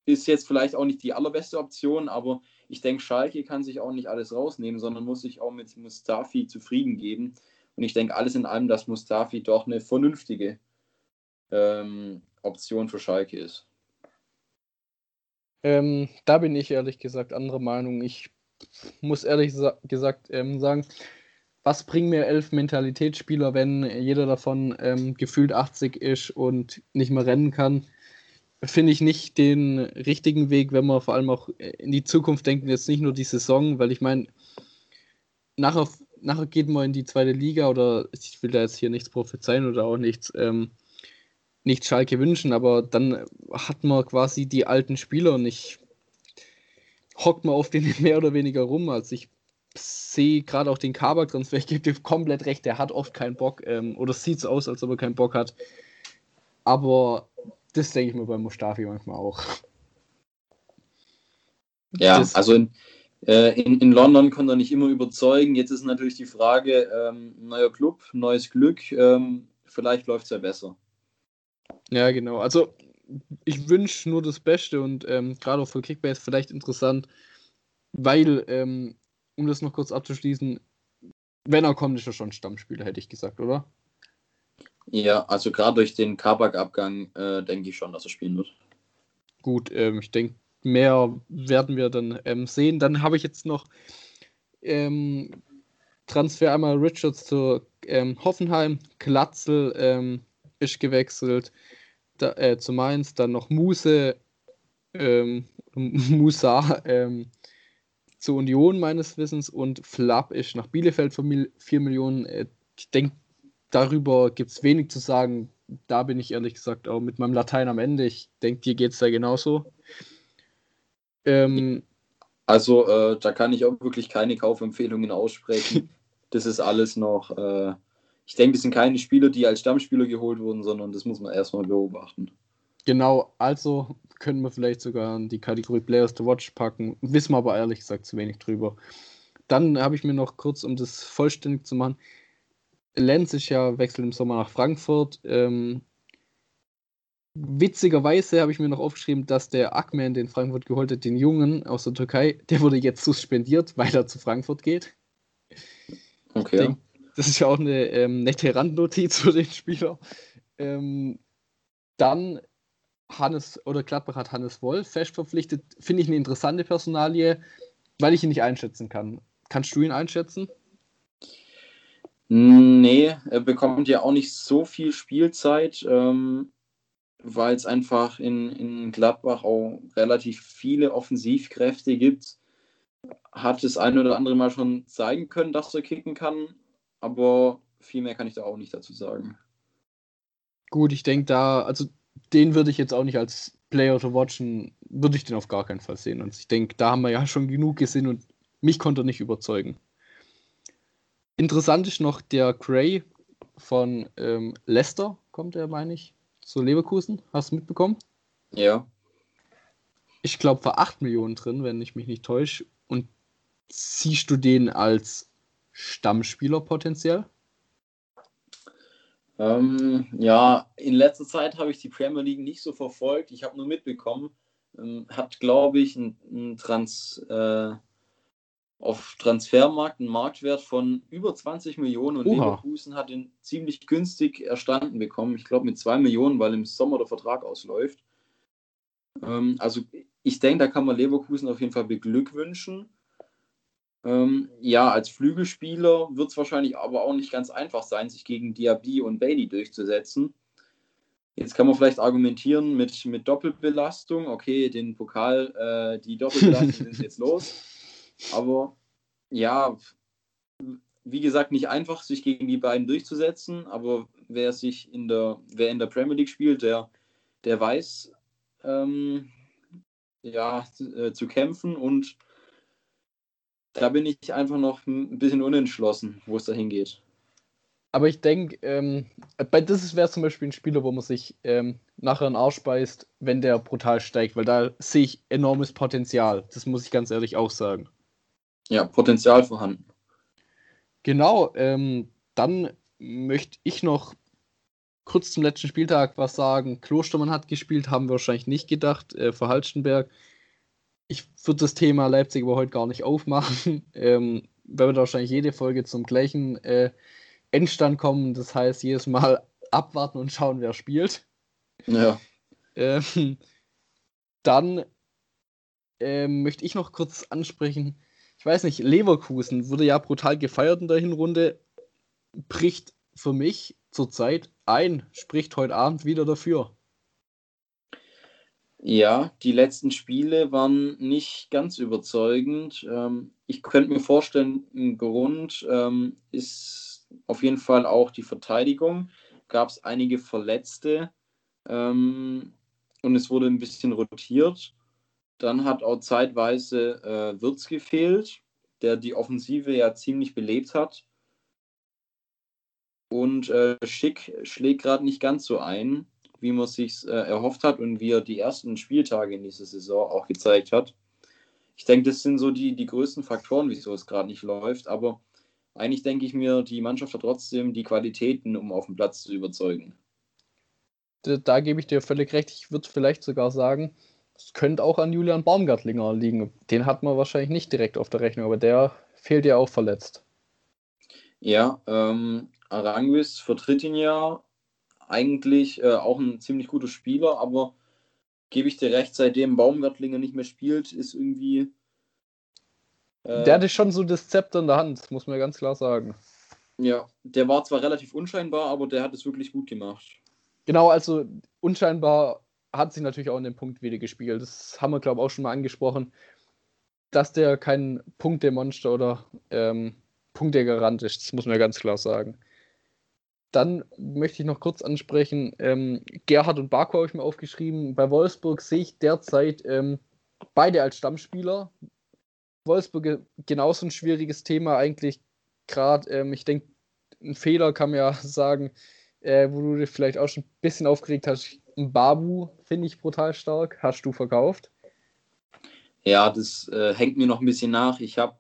ist jetzt vielleicht auch nicht die allerbeste Option, aber ich denke, Schalke kann sich auch nicht alles rausnehmen, sondern muss sich auch mit Mustafi zufrieden geben. Und ich denke alles in allem, dass Mustafi doch eine vernünftige ähm, Option für Schalke ist. Ähm, da bin ich ehrlich gesagt anderer Meinung. Ich muss ehrlich gesagt ähm, sagen, was bringen mir elf Mentalitätsspieler, wenn jeder davon ähm, gefühlt 80 ist und nicht mehr rennen kann? finde ich nicht den richtigen Weg, wenn man vor allem auch in die Zukunft denkt, jetzt nicht nur die Saison, weil ich meine, nachher, nachher geht man in die zweite Liga oder ich will da jetzt hier nichts prophezeien oder auch nichts, ähm, nicht Schalke wünschen, aber dann hat man quasi die alten Spieler und ich hockt man auf denen <laughs> mehr oder weniger rum. Also ich sehe gerade auch den Kabak-Transfer, ich gebe dir <laughs> komplett recht, der hat oft keinen Bock ähm, oder sieht so aus, als ob er keinen Bock hat. Aber das denke ich mir bei Mustafi manchmal auch. Ja, das, also in, in, in, London konnte er nicht immer überzeugen. Jetzt ist natürlich die Frage, ähm, neuer Club, neues Glück, ähm, vielleicht läuft es ja besser. Ja, genau. Also ich wünsche nur das Beste und ähm, gerade auch für Kickbase vielleicht interessant, weil, ähm, um das noch kurz abzuschließen, wenn er kommt, ist er schon Stammspieler, hätte ich gesagt, oder? Ja, also gerade durch den Kabak-Abgang äh, denke ich schon, dass er spielen wird. Gut, ähm, ich denke, mehr werden wir dann ähm, sehen. Dann habe ich jetzt noch ähm, Transfer einmal Richards zu ähm, Hoffenheim, Klatzel ähm, ist gewechselt da, äh, zu Mainz, dann noch Muse, ähm, <laughs> Musa zu Union meines Wissens und Flapp ist nach Bielefeld für 4 Millionen. Äh, ich denke, darüber gibt es wenig zu sagen. Da bin ich ehrlich gesagt auch mit meinem Latein am Ende. Ich denke, dir geht es da genauso. Ähm, also, äh, da kann ich auch wirklich keine Kaufempfehlungen aussprechen. <laughs> das ist alles noch. Äh, ich denke, das sind keine Spieler, die als Stammspieler geholt wurden, sondern das muss man erstmal beobachten. Genau, also können wir vielleicht sogar in die Kategorie Players to Watch packen. Wissen wir aber ehrlich gesagt zu wenig drüber. Dann habe ich mir noch kurz, um das vollständig zu machen, Lenz ist ja wechselt im Sommer nach Frankfurt. Ähm, Witzigerweise habe ich mir noch aufgeschrieben, dass der Akman, den Frankfurt geholt hat, den Jungen aus der Türkei, der wurde jetzt suspendiert, weil er zu Frankfurt geht. Okay. Denk, das ist ja auch eine ähm, nette Randnotiz für den Spieler. Ähm, dann Hannes oder Gladbach hat Hannes Wolf fest verpflichtet. Finde ich eine interessante Personalie, weil ich ihn nicht einschätzen kann. Kannst du ihn einschätzen? Nee, er bekommt ja auch nicht so viel Spielzeit, ähm, weil es einfach in, in Gladbach auch relativ viele Offensivkräfte gibt. Hat das eine oder andere Mal schon zeigen können, dass er kicken kann, aber viel mehr kann ich da auch nicht dazu sagen. Gut, ich denke da, also den würde ich jetzt auch nicht als Player to watchen, würde ich den auf gar keinen Fall sehen. Und ich denke, da haben wir ja <laughs> schon genug gesehen und mich konnte er nicht überzeugen. Interessant ist noch der Gray von ähm, Leicester, kommt er, meine ich, zu Leverkusen. Hast du mitbekommen? Ja. Ich glaube, war 8 Millionen drin, wenn ich mich nicht täusche. Und siehst du den als Stammspieler potenziell? Ähm, ja, in letzter Zeit habe ich die Premier League nicht so verfolgt. Ich habe nur mitbekommen, ähm, hat, glaube ich, ein Trans, äh, auf Transfermarkt einen Marktwert von über 20 Millionen und Oha. Leverkusen hat ihn ziemlich günstig erstanden bekommen. Ich glaube mit 2 Millionen, weil im Sommer der Vertrag ausläuft. Ähm, also ich denke, da kann man Leverkusen auf jeden Fall beglückwünschen. Ähm, ja, als Flügelspieler wird es wahrscheinlich aber auch nicht ganz einfach sein, sich gegen Diaby und Bailey durchzusetzen. Jetzt kann man vielleicht argumentieren mit, mit Doppelbelastung. Okay, den Pokal, äh, die Doppelbelastung <laughs> ist jetzt los. Aber ja, wie gesagt, nicht einfach, sich gegen die beiden durchzusetzen. Aber wer sich in der, wer in der Premier League spielt, der, der weiß, ähm, ja, äh, zu kämpfen. Und da bin ich einfach noch ein bisschen unentschlossen, wo es dahin geht. Aber ich denke, ähm, bei das wäre zum Beispiel ein Spieler, wo man sich ähm, nachher einen Arsch beißt, wenn der brutal steigt, weil da sehe ich enormes Potenzial. Das muss ich ganz ehrlich auch sagen. Ja, Potenzial vorhanden. Genau, ähm, dann möchte ich noch kurz zum letzten Spieltag was sagen. Klostermann hat gespielt, haben wir wahrscheinlich nicht gedacht, äh, für Halstenberg. Ich würde das Thema Leipzig aber heute gar nicht aufmachen, <laughs> ähm, weil wir da wahrscheinlich jede Folge zum gleichen äh, Endstand kommen. Das heißt, jedes Mal <laughs> abwarten und schauen, wer spielt. Ja. Ähm, dann ähm, möchte ich noch kurz ansprechen, ich weiß nicht, Leverkusen wurde ja brutal gefeiert in der Hinrunde, bricht für mich zurzeit ein, spricht heute Abend wieder dafür. Ja, die letzten Spiele waren nicht ganz überzeugend. Ähm, ich könnte mir vorstellen, ein Grund ähm, ist auf jeden Fall auch die Verteidigung. Gab es einige Verletzte ähm, und es wurde ein bisschen rotiert. Dann hat auch zeitweise äh, Wirtz gefehlt, der die Offensive ja ziemlich belebt hat. Und äh, Schick schlägt gerade nicht ganz so ein, wie man sich äh, erhofft hat und wie er die ersten Spieltage in dieser Saison auch gezeigt hat. Ich denke, das sind so die, die größten Faktoren, wieso es gerade nicht läuft. Aber eigentlich denke ich mir, die Mannschaft hat trotzdem die Qualitäten, um auf dem Platz zu überzeugen. Da, da gebe ich dir völlig recht. Ich würde vielleicht sogar sagen, es könnte auch an Julian Baumgartlinger liegen. Den hat man wahrscheinlich nicht direkt auf der Rechnung, aber der fehlt ja auch verletzt. Ja, ähm, Aranguis vertritt ihn ja eigentlich äh, auch ein ziemlich guter Spieler, aber gebe ich dir recht, seitdem Baumgartlinger nicht mehr spielt, ist irgendwie. Äh, der hatte schon so das Zepter in der Hand, muss man ganz klar sagen. Ja, der war zwar relativ unscheinbar, aber der hat es wirklich gut gemacht. Genau, also unscheinbar hat sich natürlich auch in den Punkt wieder gespiegelt. Das haben wir, glaube ich, auch schon mal angesprochen, dass der kein Punktemonster oder ähm, Punktegarant ist. Das muss man ja ganz klar sagen. Dann möchte ich noch kurz ansprechen, ähm, Gerhard und Barco habe ich mir aufgeschrieben. Bei Wolfsburg sehe ich derzeit ähm, beide als Stammspieler. Wolfsburg genauso ein schwieriges Thema eigentlich. Gerade, ähm, ich denke, ein Fehler kann man ja <laughs> sagen, äh, wo du dich vielleicht auch schon ein bisschen aufgeregt hast. Babu finde ich brutal stark. Hast du verkauft? Ja, das äh, hängt mir noch ein bisschen nach. Ich habe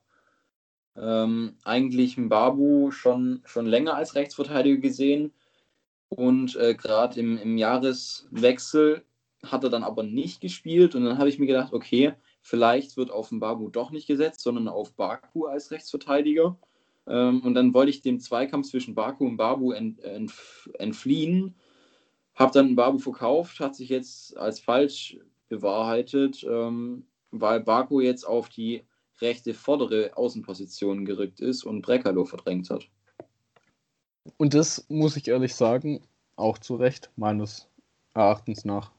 ähm, eigentlich Babu schon, schon länger als Rechtsverteidiger gesehen. Und äh, gerade im, im Jahreswechsel hat er dann aber nicht gespielt. Und dann habe ich mir gedacht, okay, vielleicht wird auf den Babu doch nicht gesetzt, sondern auf Baku als Rechtsverteidiger. Ähm, und dann wollte ich dem Zweikampf zwischen Baku und Babu ent, ent, entfliehen. Habe dann Babu verkauft, hat sich jetzt als falsch bewahrheitet, ähm, weil Baku jetzt auf die rechte vordere Außenposition gerückt ist und Brekalo verdrängt hat. Und das muss ich ehrlich sagen, auch zu Recht, meines Erachtens nach.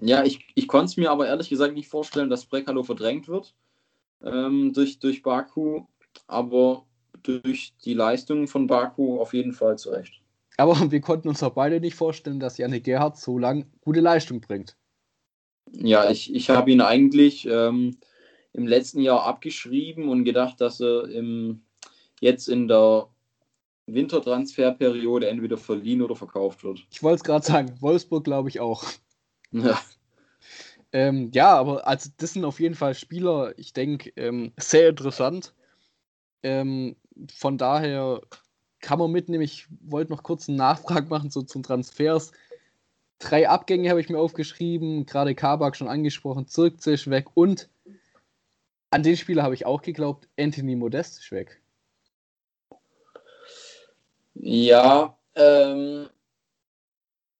Ja, ich, ich konnte es mir aber ehrlich gesagt nicht vorstellen, dass Brekalo verdrängt wird ähm, durch, durch Baku, aber durch die Leistungen von Baku auf jeden Fall zu Recht. Aber <laughs> wir konnten uns auch beide nicht vorstellen, dass Janik Gerhardt so lange gute Leistung bringt. Ja, ich, ich habe ihn eigentlich ähm, im letzten Jahr abgeschrieben und gedacht, dass er im, jetzt in der Wintertransferperiode entweder verliehen oder verkauft wird. Ich wollte es gerade sagen, Wolfsburg glaube ich auch. <laughs> Ja. Ähm, ja, aber also das sind auf jeden Fall Spieler, ich denke, ähm, sehr interessant. Ähm, von daher kann man mitnehmen. Ich wollte noch kurz einen Nachfrag machen so zum Transfers. Drei Abgänge habe ich mir aufgeschrieben, gerade Kabak schon angesprochen, Zirkzisch weg und an den Spieler habe ich auch geglaubt, Anthony Modest ist weg. Ja, ähm,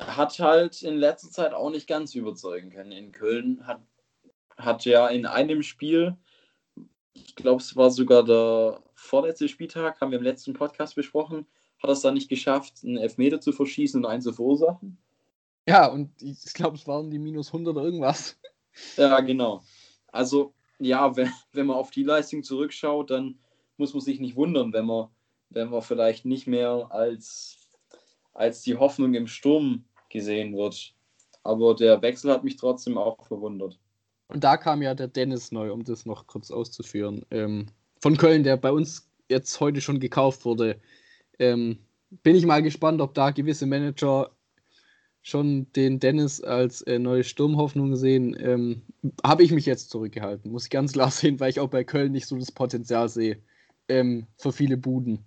hat halt in letzter Zeit auch nicht ganz überzeugen können. In Köln hat, hat ja in einem Spiel, ich glaube, es war sogar der vorletzte Spieltag, haben wir im letzten Podcast besprochen, hat es dann nicht geschafft, einen Elfmeter zu verschießen und einen zu verursachen. Ja, und ich glaube, es waren die minus 100 oder irgendwas. Ja, genau. Also, ja, wenn, wenn man auf die Leistung zurückschaut, dann muss man sich nicht wundern, wenn man, wenn man vielleicht nicht mehr als, als die Hoffnung im Sturm gesehen wird. Aber der Wechsel hat mich trotzdem auch verwundert. Und da kam ja der Dennis neu, um das noch kurz auszuführen. Ähm, von Köln, der bei uns jetzt heute schon gekauft wurde. Ähm, bin ich mal gespannt, ob da gewisse Manager schon den Dennis als äh, neue Sturmhoffnung sehen, ähm, habe ich mich jetzt zurückgehalten. Muss ich ganz klar <laughs> sehen, weil ich auch bei Köln nicht so das Potenzial sehe ähm, für viele Buden.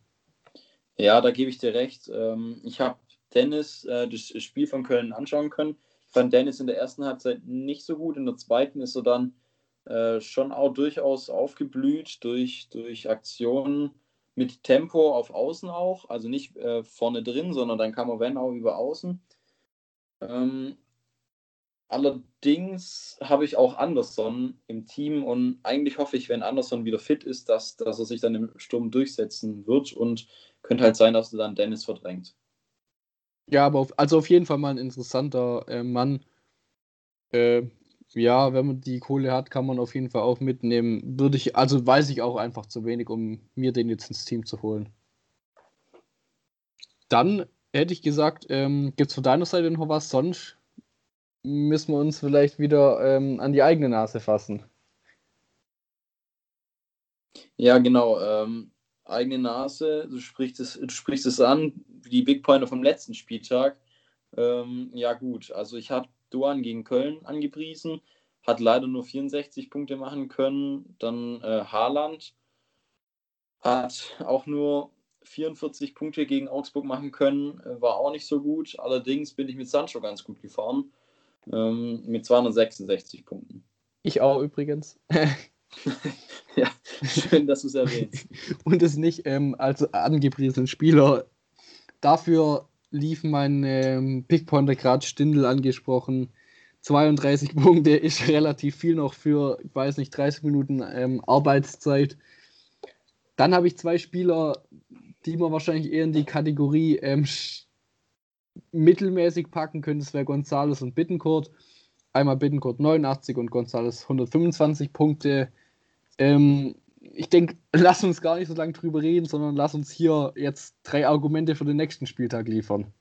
Ja, da gebe ich dir recht. Ähm, ich habe Dennis äh, das Spiel von Köln anschauen können. Ich fand Dennis in der ersten Halbzeit nicht so gut. In der zweiten ist er dann äh, schon auch durchaus aufgeblüht durch, durch Aktionen mit Tempo auf Außen auch. Also nicht äh, vorne drin, sondern dann kam wenn auch über Außen. Ähm, allerdings habe ich auch Anderson im Team und eigentlich hoffe ich, wenn Anderson wieder fit ist, dass, dass er sich dann im Sturm durchsetzen wird und könnte halt sein, dass er dann Dennis verdrängt. Ja, aber auf, also auf jeden Fall mal ein interessanter äh, Mann. Äh, ja, wenn man die Kohle hat, kann man auf jeden Fall auch mitnehmen. Würde ich, also weiß ich auch einfach zu wenig, um mir den jetzt ins Team zu holen. Dann hätte ich gesagt, ähm, gibt es von deiner Seite noch was? Sonst müssen wir uns vielleicht wieder ähm, an die eigene Nase fassen. Ja, genau. Ähm, eigene Nase, du sprichst, es, du sprichst es an, die Big Pointer vom letzten Spieltag. Ähm, ja, gut. Also, ich habe Duan gegen Köln angepriesen, hat leider nur 64 Punkte machen können. Dann äh, Haaland hat auch nur 44 Punkte gegen Augsburg machen können, äh, war auch nicht so gut. Allerdings bin ich mit Sancho ganz gut gefahren, ähm, mit 266 Punkten. Ich auch übrigens. <laughs> <laughs> ja, schön, dass du es erwähnst. Und es nicht ähm, als angepriesenen Spieler. Dafür lief mein ähm, Pickpointer gerade Stindel angesprochen. 32 <laughs> Punkte ist relativ viel noch für, ich weiß nicht, 30 Minuten ähm, Arbeitszeit. Dann habe ich zwei Spieler, die man wahrscheinlich eher in die Kategorie ähm, <laughs> mittelmäßig packen könnte. Das wäre Gonzales und Bittencourt. Einmal Bittencourt 89 und Gonzales 125 Punkte. Ähm, ich denke, <laughs> lass uns gar nicht so lange drüber reden, sondern lass uns hier jetzt drei Argumente für den nächsten Spieltag liefern.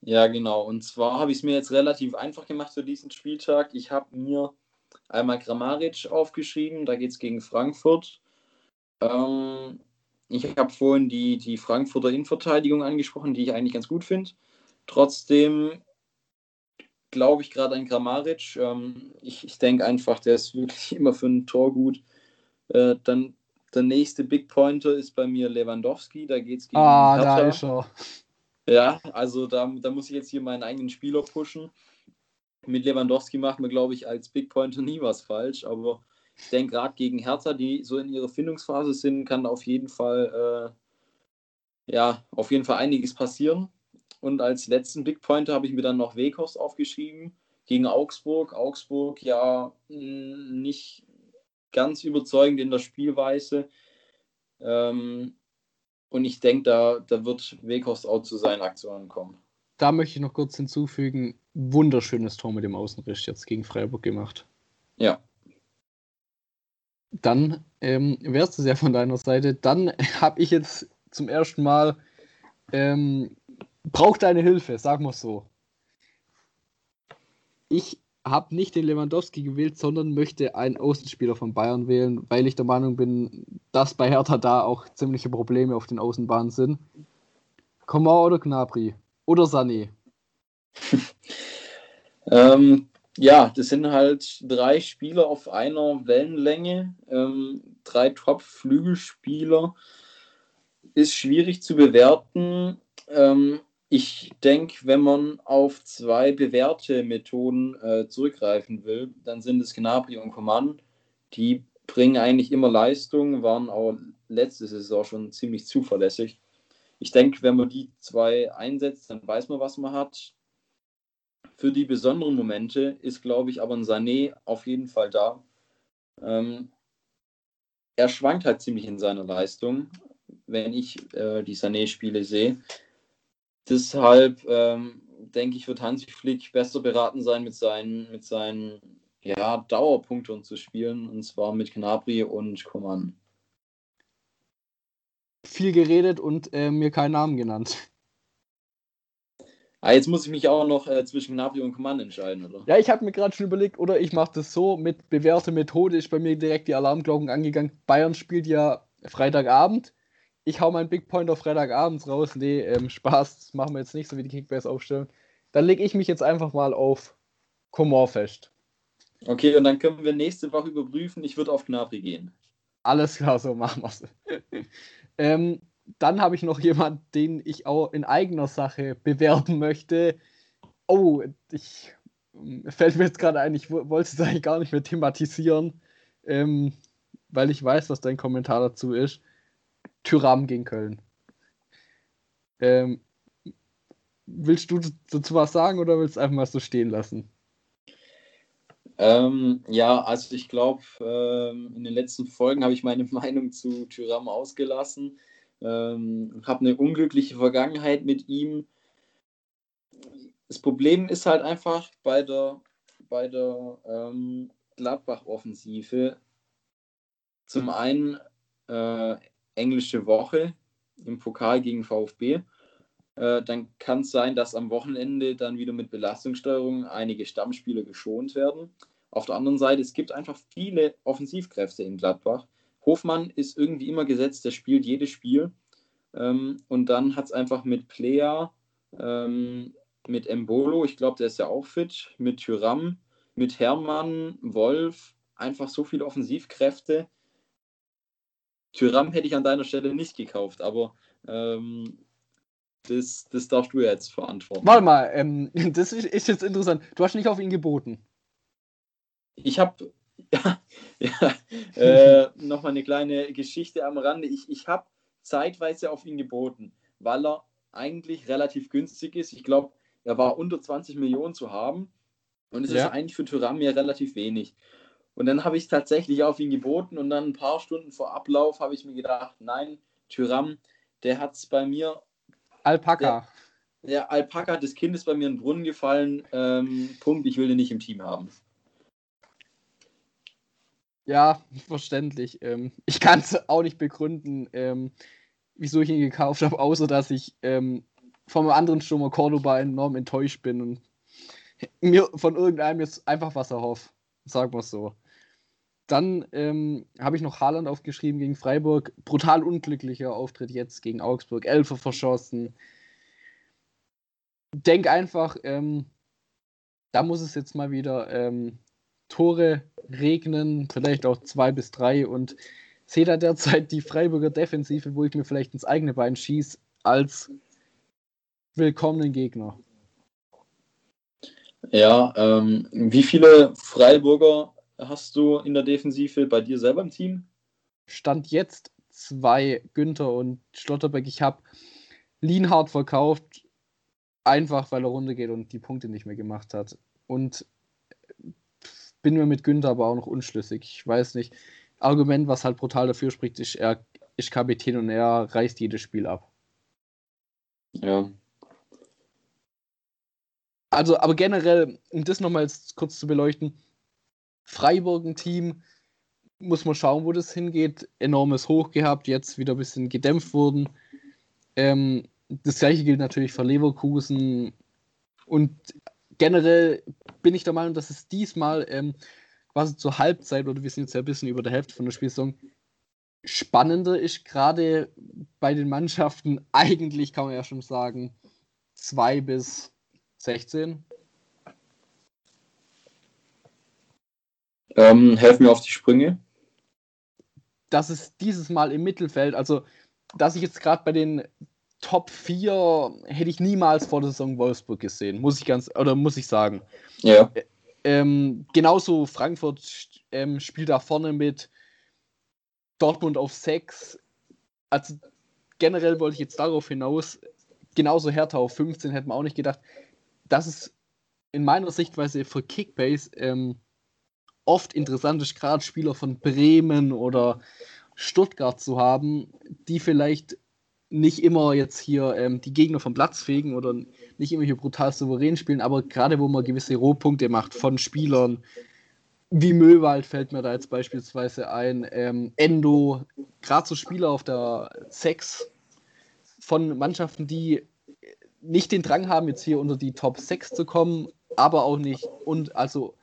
Ja, genau. Und zwar habe ich es mir jetzt relativ einfach gemacht für diesen Spieltag. Ich habe mir einmal Grammaric aufgeschrieben, da geht es gegen Frankfurt. Ähm, ich habe vorhin die, die Frankfurter Innenverteidigung angesprochen, die ich eigentlich ganz gut finde. Trotzdem glaube ich gerade an Grammaric. Ähm, ich ich denke einfach, der ist wirklich <laughs> immer für ein Tor gut. Äh, dann der nächste Big Pointer ist bei mir Lewandowski. Da geht es gegen Ah, Hertha. da ist er. Ja, also da, da muss ich jetzt hier meinen eigenen Spieler pushen. Mit Lewandowski macht man, glaube ich, als Big Pointer nie was falsch, aber ich denke, gerade gegen Hertha, die so in ihrer Findungsphase sind, kann auf jeden Fall, äh, ja, auf jeden Fall einiges passieren. Und als letzten Big Pointer habe ich mir dann noch Weghorst aufgeschrieben gegen Augsburg. Augsburg ja nicht ganz überzeugend in der Spielweise. Ähm, und ich denke, da, da wird Weghorst auch zu seinen Aktionen kommen. Da möchte ich noch kurz hinzufügen: wunderschönes Tor mit dem Außenriss jetzt gegen Freiburg gemacht. Ja. Dann ähm, wärst du ja von deiner Seite. Dann <laughs> habe ich jetzt zum ersten Mal ähm, braucht deine Hilfe, wir es so. Ich habe nicht den Lewandowski gewählt, sondern möchte einen Außenspieler von Bayern wählen, weil ich der Meinung bin, dass bei Hertha da auch ziemliche Probleme auf den Außenbahnen sind. Coman oder Gnabry? Oder Sané? <laughs> ähm, ja, das sind halt drei Spieler auf einer Wellenlänge, ähm, drei Top-Flügelspieler. Ist schwierig zu bewerten. Ähm, ich denke, wenn man auf zwei bewährte Methoden äh, zurückgreifen will, dann sind es Gnabry und Coman. Die bringen eigentlich immer Leistung, waren auch letzte Saison schon ziemlich zuverlässig. Ich denke, wenn man die zwei einsetzt, dann weiß man, was man hat. Für die besonderen Momente ist, glaube ich, aber ein Sané auf jeden Fall da. Ähm, er schwankt halt ziemlich in seiner Leistung, wenn ich äh, die Sané-Spiele sehe. Deshalb ähm, denke ich, wird Hansi Flick besser beraten sein, mit seinen, mit seinen ja, Dauerpunkten zu spielen, und zwar mit Gnabry und Coman. Viel geredet und äh, mir keinen Namen genannt. Ah, jetzt muss ich mich auch noch äh, zwischen Gnabry und Coman entscheiden, oder? Ja, ich habe mir gerade schon überlegt, oder ich mache das so, mit bewährter Methode ist bei mir direkt die Alarmglocken angegangen. Bayern spielt ja Freitagabend ich hau meinen Big Point auf Freitagabends raus. Nee, ähm, Spaß, das machen wir jetzt nicht, so wie die Kickbase aufstellen. Dann lege ich mich jetzt einfach mal auf Komor fest. Okay, und dann können wir nächste Woche überprüfen. Ich würde auf Gnabry gehen. Alles klar, so machen wir es. <laughs> ähm, dann habe ich noch jemanden, den ich auch in eigener Sache bewerben möchte. Oh, ich fällt mir jetzt gerade ein, ich wollte es eigentlich gar nicht mehr thematisieren, ähm, weil ich weiß, was dein Kommentar dazu ist. Tyram gegen Köln. Ähm, willst du dazu was sagen oder willst du einfach mal so stehen lassen? Ähm, ja, also ich glaube, ähm, in den letzten Folgen habe ich meine <laughs> Meinung zu Tyram ausgelassen. Ähm, habe eine unglückliche Vergangenheit mit ihm. Das Problem ist halt einfach bei der, bei der ähm, Gladbach-Offensive. Zum einen, äh, englische Woche im Pokal gegen VfB. Äh, dann kann es sein, dass am Wochenende dann wieder mit Belastungssteuerung einige Stammspieler geschont werden. Auf der anderen Seite, es gibt einfach viele Offensivkräfte in Gladbach. Hofmann ist irgendwie immer gesetzt, der spielt jedes Spiel. Ähm, und dann hat es einfach mit Plea, ähm, mit Embolo, ich glaube, der ist ja auch fit, mit Tyram, mit Hermann, Wolf, einfach so viele Offensivkräfte, Tyram hätte ich an deiner Stelle nicht gekauft, aber ähm, das, das darfst du ja jetzt verantworten. Warte mal, ähm, <laughs> das ist, ist, jetzt interessant. Du hast nicht auf ihn geboten. Ich habe <laughs> ja, ja äh, <laughs> nochmal eine kleine Geschichte am Rande. Ich, ich habe zeitweise auf ihn geboten, weil er eigentlich relativ günstig ist. Ich glaube, er war unter 20 Millionen zu haben. Und es ja. ist eigentlich für Tyram ja relativ wenig. Und dann habe ich tatsächlich auf ihn geboten und dann ein paar Stunden vor Ablauf habe ich mir gedacht, nein, Tyram, der hat es bei mir. Alpaka. Der, der Alpaka des Kindes bei mir in den Brunnen gefallen. Ähm, Punkt, ich will den nicht im Team haben. Ja, verständlich. Ähm, ich kann es auch nicht begründen, ähm, wieso ich ihn gekauft habe, außer dass ich ähm, vom anderen Stürmer Cordoba enorm enttäuscht bin und mir von irgendeinem jetzt einfach was erhoffe. Sagen wir es so. Dann ähm, habe ich noch Haaland aufgeschrieben gegen Freiburg. Brutal unglücklicher Auftritt jetzt gegen Augsburg. Elfer verschossen. Denk einfach, ähm, da muss es jetzt mal wieder ähm, Tore regnen, vielleicht auch zwei bis drei. Und sehe da derzeit die Freiburger Defensive, wo ich mir vielleicht ins eigene Bein schieße, als willkommenen Gegner. Ja, ähm, wie viele Freiburger hast du in der Defensive bei dir selber im Team? Stand jetzt zwei, Günther und Schlotterbeck. Ich habe Lienhardt verkauft, einfach weil er runtergeht und die Punkte nicht mehr gemacht hat. Und bin mir mit Günther aber auch noch unschlüssig. Ich weiß nicht. Argument, was halt brutal dafür spricht, ist, er ist Kapitän und er reißt jedes Spiel ab. Ja. Also, aber generell, um das nochmal kurz zu beleuchten, Freiburg ein Team, muss man schauen, wo das hingeht. Enormes Hoch gehabt, jetzt wieder ein bisschen gedämpft wurden. Ähm, das gleiche gilt natürlich für Leverkusen. Und generell bin ich der Meinung, dass es diesmal ähm, quasi zur Halbzeit, oder wir sind jetzt ja ein bisschen über der Hälfte von der Spielsaison, spannender ist, gerade bei den Mannschaften, <laughs> eigentlich kann man ja schon sagen, 2 bis 16. Ähm, helf mir auf die Sprünge. Das ist dieses Mal im Mittelfeld, also dass ich jetzt gerade bei den Top 4 hätte ich niemals vor der Saison Wolfsburg gesehen, muss ich ganz, oder muss ich sagen. Ja. Ähm, genauso Frankfurt ähm, spielt da vorne mit Dortmund auf 6. Also generell wollte ich jetzt darauf hinaus, genauso Hertha auf 15 hätte man auch nicht gedacht. Das ist in meiner Sichtweise für Kickbase ähm, oft interessant ist, gerade Spieler von Bremen oder Stuttgart zu haben, die vielleicht nicht immer jetzt hier ähm, die Gegner vom Platz fegen oder nicht immer hier brutal souverän spielen, aber gerade wo man gewisse Rohpunkte macht von Spielern, wie Möwald fällt mir da jetzt beispielsweise ein, ähm, Endo, gerade so Spieler auf der 6 von Mannschaften, die nicht den Drang haben, jetzt hier unter die Top 6 zu kommen, aber auch nicht und also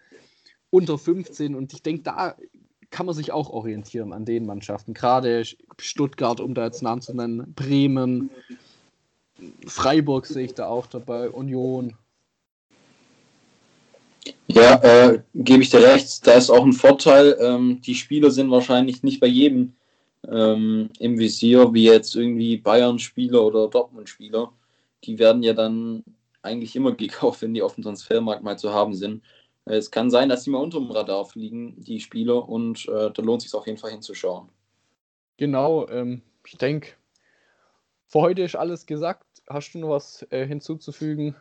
unter 15 und ich denke, da kann man sich auch orientieren an den Mannschaften. Gerade Stuttgart, um da jetzt Namen zu nennen, Bremen, Freiburg sehe ich da auch dabei, Union. Ja, äh, gebe ich dir recht. Da ist auch ein Vorteil. Ähm, die Spieler sind wahrscheinlich nicht bei jedem ähm, im Visier, wie jetzt irgendwie Bayern-Spieler oder Dortmund-Spieler. Die werden ja dann eigentlich immer gekauft, wenn die auf dem Transfermarkt mal zu haben sind. Es kann sein, dass sie mal unter dem Radar fliegen, die Spieler, und äh, da lohnt es sich auf jeden Fall hinzuschauen. Genau, ähm, ich denke, für heute ist alles gesagt. Hast du noch was äh, hinzuzufügen?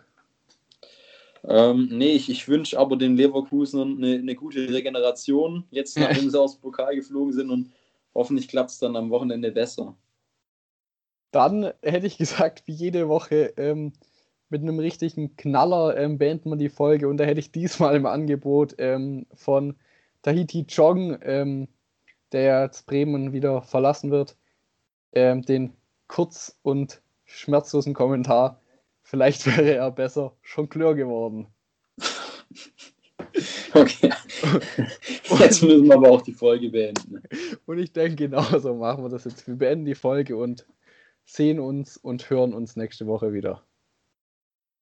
Ähm, nee, ich, ich wünsche aber den Leverkusen eine, eine gute Regeneration, jetzt nachdem <laughs> sie aus dem Pokal geflogen sind und hoffentlich klappt es dann am Wochenende besser. Dann hätte ich gesagt, wie jede Woche, ähm, mit einem richtigen Knaller ähm, beenden wir die Folge und da hätte ich diesmal im Angebot ähm, von Tahiti Chong, ähm, der jetzt Bremen wieder verlassen wird, ähm, den kurz und schmerzlosen Kommentar. Vielleicht <laughs> wäre er besser Jongleur geworden. <laughs> Okay. Jetzt müssen wir aber auch die Folge beenden. Und ich denke, genauso machen wir das jetzt. Wir beenden die Folge und sehen uns und hören uns nächste Woche wieder.